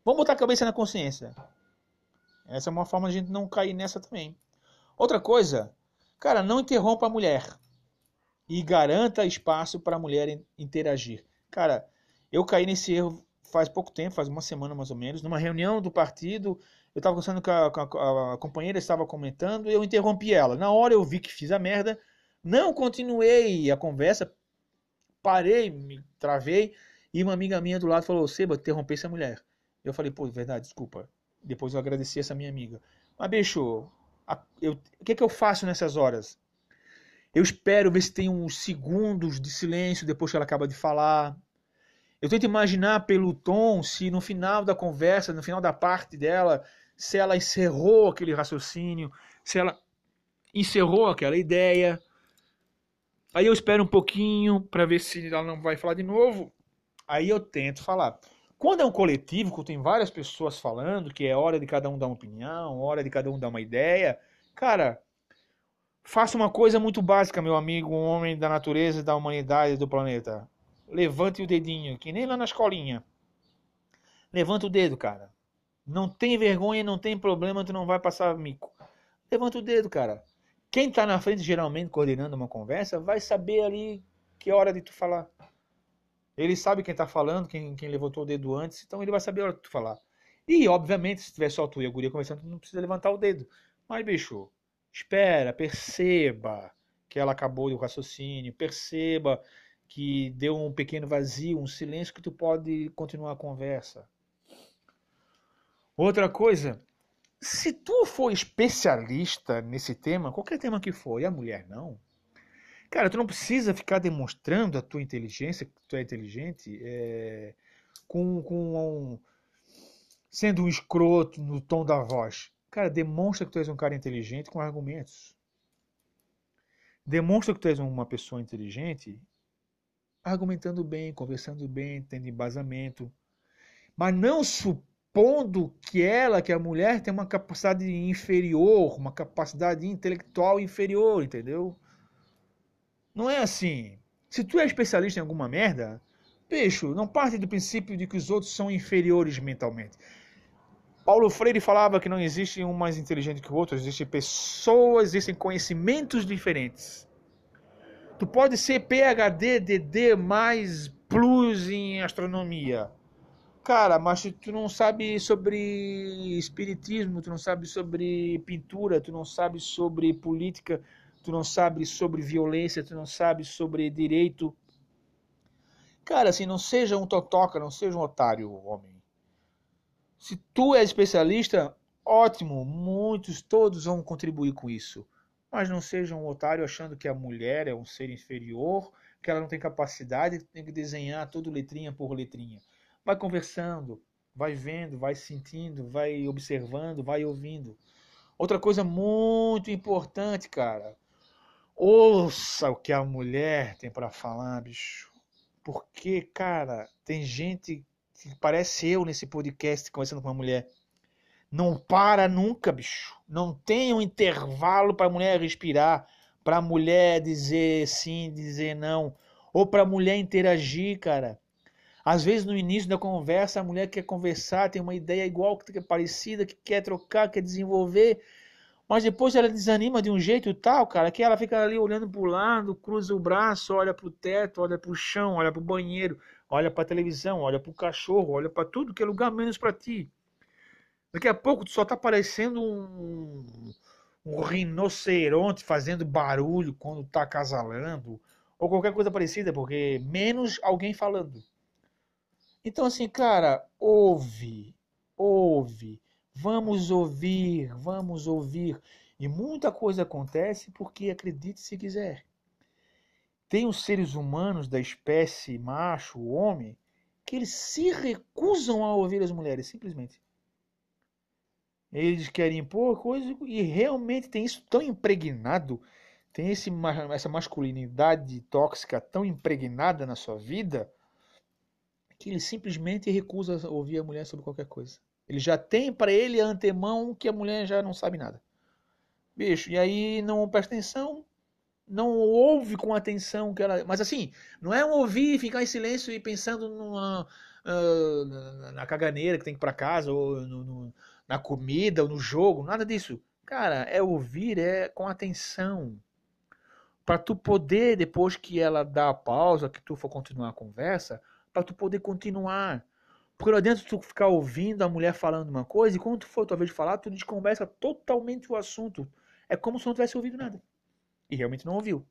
Vamos botar a cabeça na consciência. Essa é uma forma de a gente não cair nessa também. Outra coisa, cara, não interrompa a mulher e garanta espaço para a mulher interagir. Cara, eu caí nesse erro faz pouco tempo, faz uma semana mais ou menos, numa reunião do partido. Eu estava conversando com a, com a, a companheira, estava comentando, e eu interrompi ela. Na hora eu vi que fiz a merda, não continuei a conversa, parei, me travei, e uma amiga minha do lado falou: Seba, interrompei essa mulher. Eu falei, pô, verdade, desculpa. Depois eu agradeci essa minha amiga. Mas, bicho, a, eu, o que, é que eu faço nessas horas? Eu espero ver se tem uns segundos de silêncio depois que ela acaba de falar. Eu tento imaginar pelo tom se no final da conversa, no final da parte dela, se ela encerrou aquele raciocínio, se ela encerrou aquela ideia. Aí eu espero um pouquinho para ver se ela não vai falar de novo. Aí eu tento falar. Quando é um coletivo, que tem várias pessoas falando, que é hora de cada um dar uma opinião, hora de cada um dar uma ideia, cara, faça uma coisa muito básica, meu amigo, um homem da natureza, da humanidade, do planeta. Levante o dedinho, que nem lá na escolinha. Levanta o dedo, cara. Não tem vergonha, não tem problema, tu não vai passar mico. Levanta o dedo, cara. Quem tá na frente, geralmente, coordenando uma conversa, vai saber ali que hora de tu falar. Ele sabe quem tá falando, quem, quem levantou o dedo antes, então ele vai saber a hora de tu falar. E, obviamente, se tiver só tu e a guria conversando, tu não precisa levantar o dedo. Mas, bicho, espera, perceba que ela acabou o raciocínio, perceba que deu um pequeno vazio, um silêncio que tu pode continuar a conversa. Outra coisa, se tu for especialista nesse tema, qualquer tema que for, e a mulher não, cara, tu não precisa ficar demonstrando a tua inteligência, que tu é inteligente, é, com, com um, sendo um escroto no tom da voz. Cara, demonstra que tu és um cara inteligente com argumentos. Demonstra que tu és uma pessoa inteligente argumentando bem, conversando bem, tendo embasamento. Mas não supondo que ela, que a mulher, tem uma capacidade inferior, uma capacidade intelectual inferior, entendeu? Não é assim. Se tu é especialista em alguma merda, bicho, não parte do princípio de que os outros são inferiores mentalmente. Paulo Freire falava que não existe um mais inteligente que o outro, existem pessoas, existem conhecimentos diferentes. Tu pode ser PhD, DD, mais plus em astronomia. Cara, mas tu não sabe sobre espiritismo, tu não sabe sobre pintura, tu não sabe sobre política, tu não sabe sobre violência, tu não sabe sobre direito. Cara, assim, não seja um totoca, não seja um otário, homem. Se tu é especialista, ótimo, muitos, todos vão contribuir com isso mas não seja um otário achando que a mulher é um ser inferior, que ela não tem capacidade, tem que desenhar tudo letrinha por letrinha. Vai conversando, vai vendo, vai sentindo, vai observando, vai ouvindo. Outra coisa muito importante, cara. Ouça o que a mulher tem para falar, bicho. Porque, cara, tem gente que parece eu nesse podcast conversando com uma mulher. Não para nunca, bicho. Não tem um intervalo para a mulher respirar, para a mulher dizer sim, dizer não, ou para a mulher interagir, cara. Às vezes no início da conversa a mulher quer conversar, tem uma ideia igual, que é parecida, que quer trocar, quer desenvolver, mas depois ela desanima de um jeito tal, cara, que ela fica ali olhando para o lado, cruza o braço, olha para o teto, olha para o chão, olha para o banheiro, olha para a televisão, olha para o cachorro, olha para tudo que é lugar menos para ti. Daqui a pouco tu só tá parecendo um, um rinoceronte fazendo barulho quando tá acasalando, ou qualquer coisa parecida, porque menos alguém falando. Então, assim, cara, ouve, ouve, vamos ouvir, vamos ouvir. E muita coisa acontece porque acredite se quiser. Tem os seres humanos da espécie macho, homem, que eles se recusam a ouvir as mulheres, simplesmente. Eles querem impor coisas e realmente tem isso tão impregnado, tem esse, essa masculinidade tóxica tão impregnada na sua vida, que ele simplesmente recusa ouvir a mulher sobre qualquer coisa. Ele já tem para ele antemão que a mulher já não sabe nada. Bicho, e aí não presta atenção, não ouve com atenção que ela. Mas assim, não é um ouvir ficar em silêncio e pensando numa, uh, na caganeira que tem que ir para casa ou no, no, na comida ou no jogo, nada disso. Cara, é ouvir, é com atenção. Para tu poder, depois que ela dá a pausa, que tu for continuar a conversa, para tu poder continuar. Porque não adianta tu ficar ouvindo a mulher falando uma coisa e quando tu for tua vez de falar, tu desconversa totalmente o assunto. É como se não tivesse ouvido nada. E realmente não ouviu.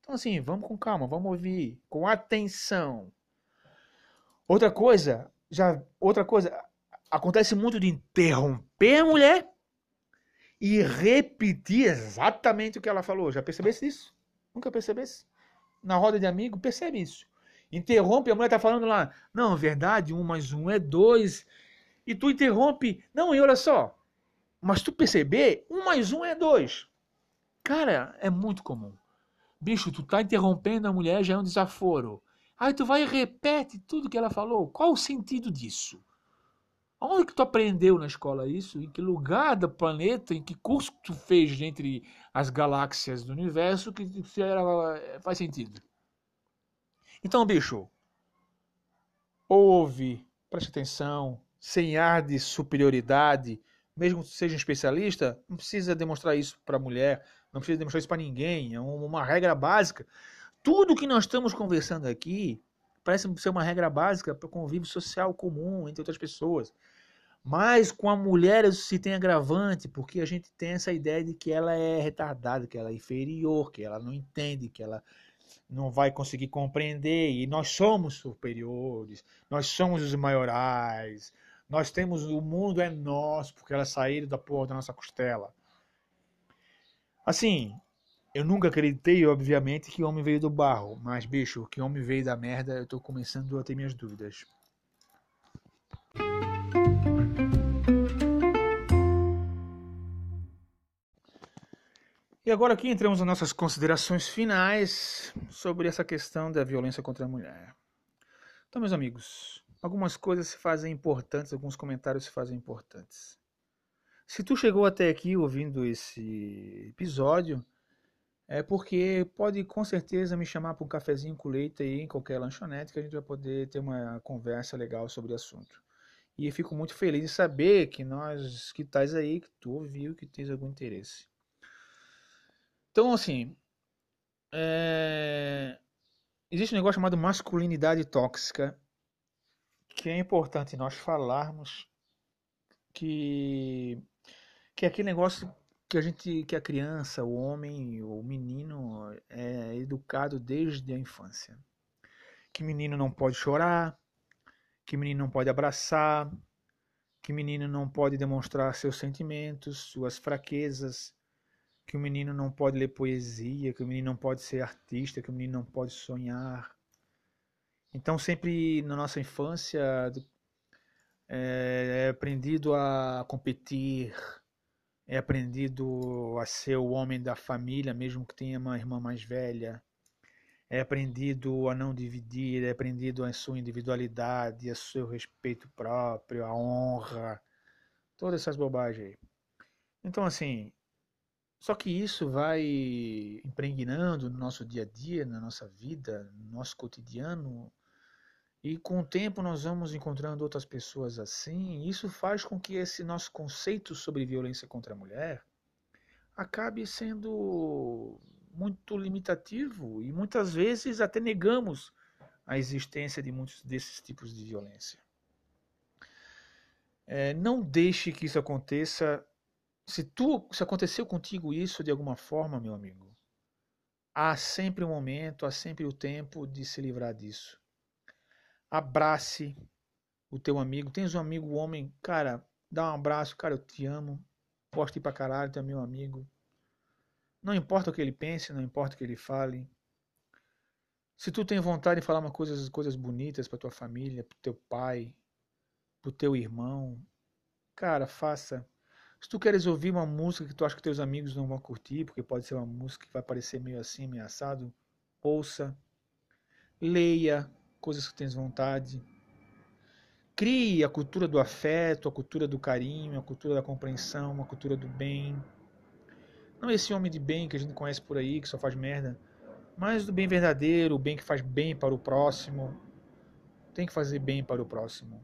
Então assim, vamos com calma, vamos ouvir com atenção. Outra coisa, já outra coisa, acontece muito de interromper a mulher e repetir exatamente o que ela falou. Já percebesse isso? Nunca percebesse? Na roda de amigo, percebe isso. Interrompe, a mulher tá falando lá, não, verdade, um mais um é dois. E tu interrompe, não, e olha só, mas tu perceber, um mais um é dois. Cara, é muito comum. Bicho, tu tá interrompendo a mulher, já é um desaforo. Aí tu vai e repete tudo que ela falou. Qual o sentido disso? Onde que tu aprendeu na escola isso? Em que lugar do planeta, em que curso tu fez entre as galáxias do universo que era, faz sentido? Então, bicho, ouve, preste atenção, sem ar de superioridade, mesmo que seja um especialista, não precisa demonstrar isso para a mulher, não precisa demonstrar isso para ninguém, é uma regra básica. Tudo que nós estamos conversando aqui parece ser uma regra básica para o convívio social comum entre outras pessoas. Mas com a mulher isso se tem agravante, porque a gente tem essa ideia de que ela é retardada, que ela é inferior, que ela não entende, que ela não vai conseguir compreender. E nós somos superiores, nós somos os maiorais, nós temos o mundo é nosso, porque elas saíram da porra da nossa costela. Assim, eu nunca acreditei, obviamente, que o homem veio do barro. Mas, bicho, que o homem veio da merda, eu tô começando a ter minhas dúvidas. E agora aqui entramos nas nossas considerações finais sobre essa questão da violência contra a mulher. Então, meus amigos, algumas coisas se fazem importantes, alguns comentários se fazem importantes. Se tu chegou até aqui ouvindo esse episódio, é porque pode com certeza me chamar para um cafezinho com leite aí em qualquer lanchonete que a gente vai poder ter uma conversa legal sobre o assunto. E fico muito feliz de saber que nós que estás aí, que tu ouviu, que tens algum interesse. Então, assim, é... existe um negócio chamado masculinidade tóxica, que é importante nós falarmos que que é aquele negócio que a gente, que a criança, o homem, o menino é educado desde a infância. Que menino não pode chorar, que menino não pode abraçar, que menino não pode demonstrar seus sentimentos, suas fraquezas, que o menino não pode ler poesia, que o menino não pode ser artista, que o menino não pode sonhar. Então sempre na nossa infância é, é aprendido a competir, é aprendido a ser o homem da família, mesmo que tenha uma irmã mais velha. É aprendido a não dividir, é aprendido a sua individualidade, a seu respeito próprio, a honra, todas essas bobagens aí. Então, assim, só que isso vai impregnando no nosso dia a dia, na nossa vida, no nosso cotidiano, e com o tempo nós vamos encontrando outras pessoas assim, e isso faz com que esse nosso conceito sobre violência contra a mulher acabe sendo muito limitativo e muitas vezes até negamos a existência de muitos desses tipos de violência. É, não deixe que isso aconteça. Se tu, se aconteceu contigo isso de alguma forma, meu amigo, há sempre um momento, há sempre o tempo de se livrar disso abrace o teu amigo. Tens um amigo homem, cara, dá um abraço, cara, eu te amo. Ir pra caralho, tu é meu amigo. Não importa o que ele pense, não importa o que ele fale. Se tu tem vontade de falar uma coisas, coisas bonitas para tua família, pro teu pai, pro teu irmão, cara, faça. Se tu queres ouvir uma música que tu acha que teus amigos não vão curtir, porque pode ser uma música que vai parecer meio assim, meio assado, ouça. Leia, coisas que tens vontade. Crie a cultura do afeto, a cultura do carinho, a cultura da compreensão, a cultura do bem. Não esse homem de bem que a gente conhece por aí, que só faz merda, mas do bem verdadeiro, o bem que faz bem para o próximo. Tem que fazer bem para o próximo.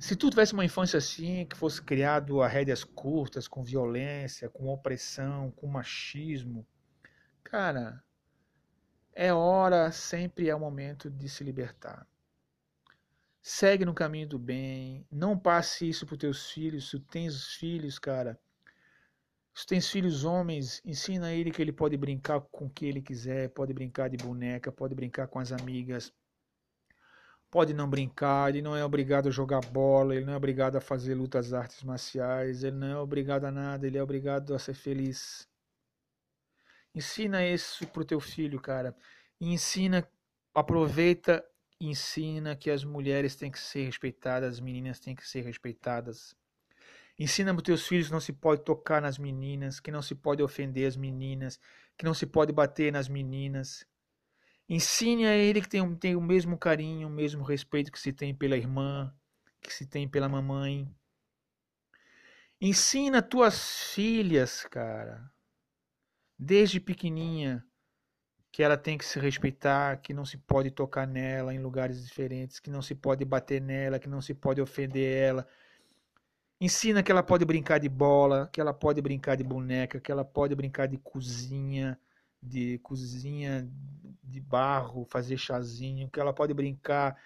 Se tu tivesse uma infância assim, que fosse criado a rédeas curtas, com violência, com opressão, com machismo, cara, é hora, sempre é o momento de se libertar. Segue no caminho do bem. Não passe isso para teus filhos. Se tens filhos, cara. Se tens filhos homens, ensina ele que ele pode brincar com o que ele quiser. Pode brincar de boneca, pode brincar com as amigas. Pode não brincar, ele não é obrigado a jogar bola, ele não é obrigado a fazer lutas artes marciais, ele não é obrigado a nada, ele é obrigado a ser feliz. Ensina isso pro teu filho, cara. E ensina, aproveita, ensina que as mulheres têm que ser respeitadas, as meninas têm que ser respeitadas. Ensina para teus filhos que não se pode tocar nas meninas, que não se pode ofender as meninas, que não se pode bater nas meninas. Ensine a ele que tem, tem o mesmo carinho, o mesmo respeito que se tem pela irmã, que se tem pela mamãe. Ensina tuas filhas, cara, desde pequenininha, que ela tem que se respeitar, que não se pode tocar nela em lugares diferentes, que não se pode bater nela, que não se pode ofender ela. Ensina que ela pode brincar de bola, que ela pode brincar de boneca, que ela pode brincar de cozinha, de cozinha de barro, fazer chazinho, que ela pode brincar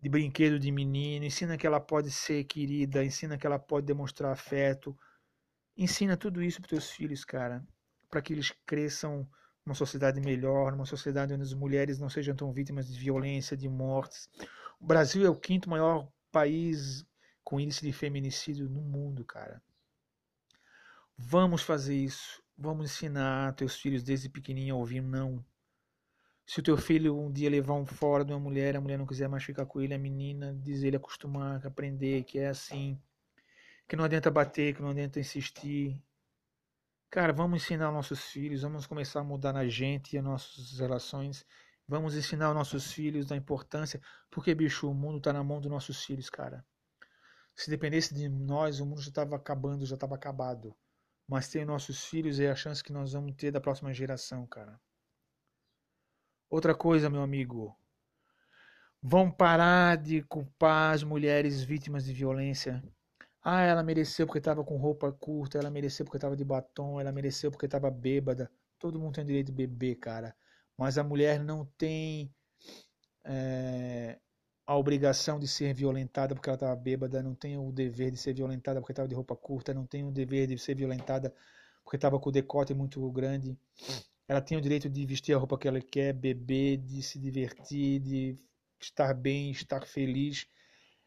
de brinquedo de menino, ensina que ela pode ser querida, ensina que ela pode demonstrar afeto. Ensina tudo isso para teus filhos, cara, para que eles cresçam numa sociedade melhor, numa sociedade onde as mulheres não sejam tão vítimas de violência, de mortes. O Brasil é o quinto maior país com índice de feminicídio no mundo, cara. Vamos fazer isso. Vamos ensinar teus filhos desde pequenininho a ouvir não. Se o teu filho um dia levar um fora de uma mulher, a mulher não quiser mais ficar com ele, a menina diz ele acostumar, aprender que é assim, que não adianta bater, que não adianta insistir. Cara, vamos ensinar nossos filhos, vamos começar a mudar na gente e as nossas relações. Vamos ensinar os nossos filhos da importância, porque bicho, o mundo está na mão dos nossos filhos, cara. Se dependesse de nós, o mundo já estava acabando, já estava acabado. Mas ter nossos filhos é a chance que nós vamos ter da próxima geração, cara. Outra coisa, meu amigo. Vão parar de culpar as mulheres vítimas de violência. Ah, ela mereceu porque estava com roupa curta, ela mereceu porque estava de batom, ela mereceu porque estava bêbada. Todo mundo tem direito de beber, cara. Mas a mulher não tem é, a obrigação de ser violentada porque ela estava bêbada, não tem o dever de ser violentada porque estava de roupa curta, não tem o dever de ser violentada porque estava com o decote muito grande. Ela tem o direito de vestir a roupa que ela quer, beber, de se divertir, de estar bem, estar feliz.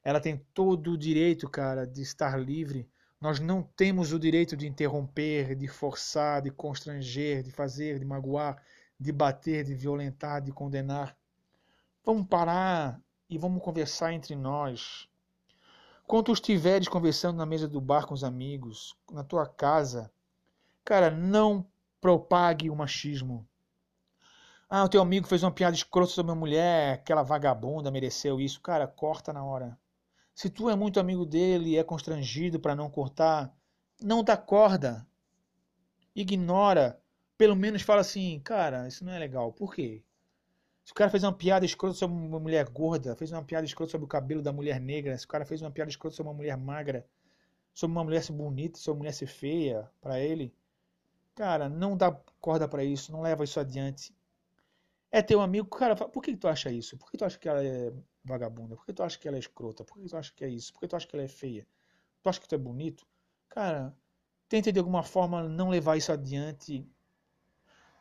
Ela tem todo o direito, cara, de estar livre. Nós não temos o direito de interromper, de forçar, de constranger, de fazer, de magoar, de bater, de violentar, de condenar. Vamos parar e vamos conversar entre nós. Quando estiveres conversando na mesa do bar com os amigos, na tua casa, cara, não propague o machismo. Ah, o teu amigo fez uma piada escrota sobre uma mulher, aquela vagabunda mereceu isso. Cara, corta na hora. Se tu é muito amigo dele e é constrangido para não cortar, não dá corda. Ignora. Pelo menos fala assim, cara, isso não é legal. Por quê? Se o cara fez uma piada escrota sobre uma mulher gorda, fez uma piada escrota sobre o cabelo da mulher negra, se o cara fez uma piada escrota sobre uma mulher magra, sobre uma mulher ser bonita, sobre uma mulher ser feia para ele, Cara, não dá corda para isso, não leva isso adiante. É teu amigo, cara, por que tu acha isso? Por que tu acha que ela é vagabunda? Por que tu acha que ela é escrota? Por que tu acha que é isso? Por que tu acha que ela é feia? Tu acha que tu é bonito? Cara, tenta de alguma forma não levar isso adiante.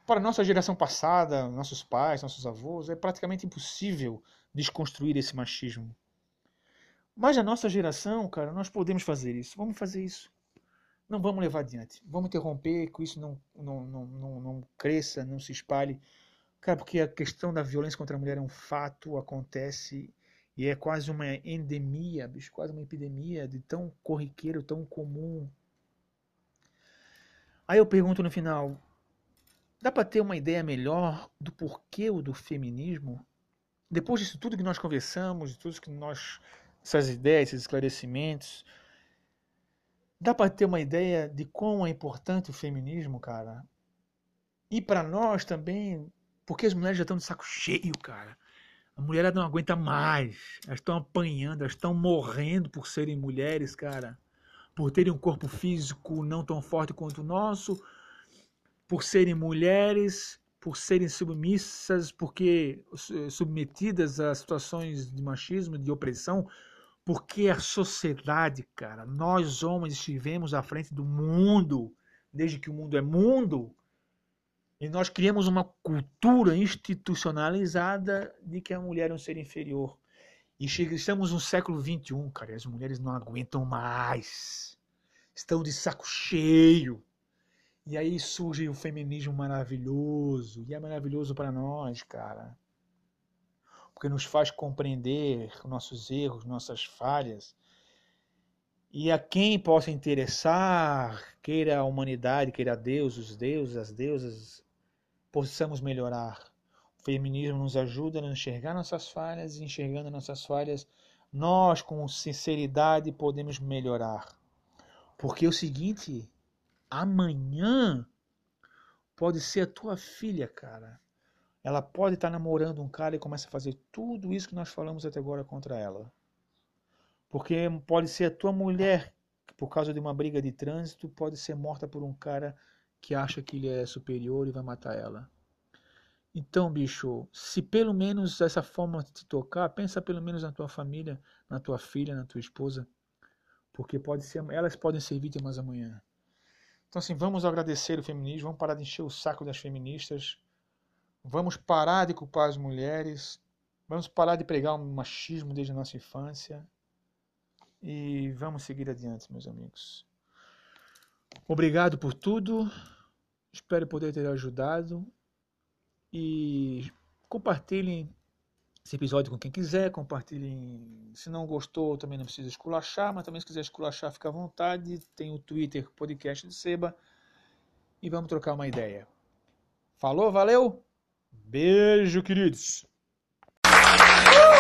Para nossa geração passada, nossos pais, nossos avós, é praticamente impossível desconstruir esse machismo. Mas a nossa geração, cara, nós podemos fazer isso. Vamos fazer isso não vamos levar adiante. Vamos interromper, que isso não, não, não, não, não cresça, não se espalhe. Cara, porque a questão da violência contra a mulher é um fato, acontece e é quase uma endemia, bicho, quase uma epidemia de tão corriqueiro, tão comum. Aí eu pergunto no final, dá para ter uma ideia melhor do porquê o do feminismo? Depois disso tudo que nós conversamos, de tudo que nós essas ideias, esses esclarecimentos, Dá para ter uma ideia de quão é importante o feminismo, cara? E para nós também, porque as mulheres já estão de saco cheio, cara. A mulher não aguenta mais. Elas estão apanhando, elas estão morrendo por serem mulheres, cara. Por terem um corpo físico não tão forte quanto o nosso, por serem mulheres, por serem submissas, porque submetidas a situações de machismo, de opressão, porque a sociedade, cara, nós homens estivemos à frente do mundo, desde que o mundo é mundo. E nós criamos uma cultura institucionalizada de que a mulher é um ser inferior. E estamos no século XXI, cara, e as mulheres não aguentam mais. Estão de saco cheio. E aí surge o feminismo maravilhoso. E é maravilhoso para nós, cara. Porque nos faz compreender nossos erros, nossas falhas. E a quem possa interessar, queira a humanidade, queira Deus, os deuses, as deusas, possamos melhorar. O feminismo nos ajuda a enxergar nossas falhas e enxergando nossas falhas, nós com sinceridade podemos melhorar. Porque é o seguinte, amanhã pode ser a tua filha, cara. Ela pode estar namorando um cara e começa a fazer tudo isso que nós falamos até agora contra ela. Porque pode ser a tua mulher, que por causa de uma briga de trânsito, pode ser morta por um cara que acha que ele é superior e vai matar ela. Então, bicho, se pelo menos essa forma te tocar, pensa pelo menos na tua família, na tua filha, na tua esposa, porque pode ser, elas podem ser vítimas amanhã. Então, assim, vamos agradecer o feminismo, vamos parar de encher o saco das feministas, vamos parar de culpar as mulheres, vamos parar de pregar o machismo desde a nossa infância e vamos seguir adiante, meus amigos. Obrigado por tudo. Espero poder ter ajudado. E compartilhem esse episódio com quem quiser. Compartilhem. Se não gostou, também não precisa esculachar. Mas também, se quiser esculachar, fica à vontade. Tem o Twitter, podcast de Seba. E vamos trocar uma ideia. Falou, valeu. Beijo, queridos. Uh!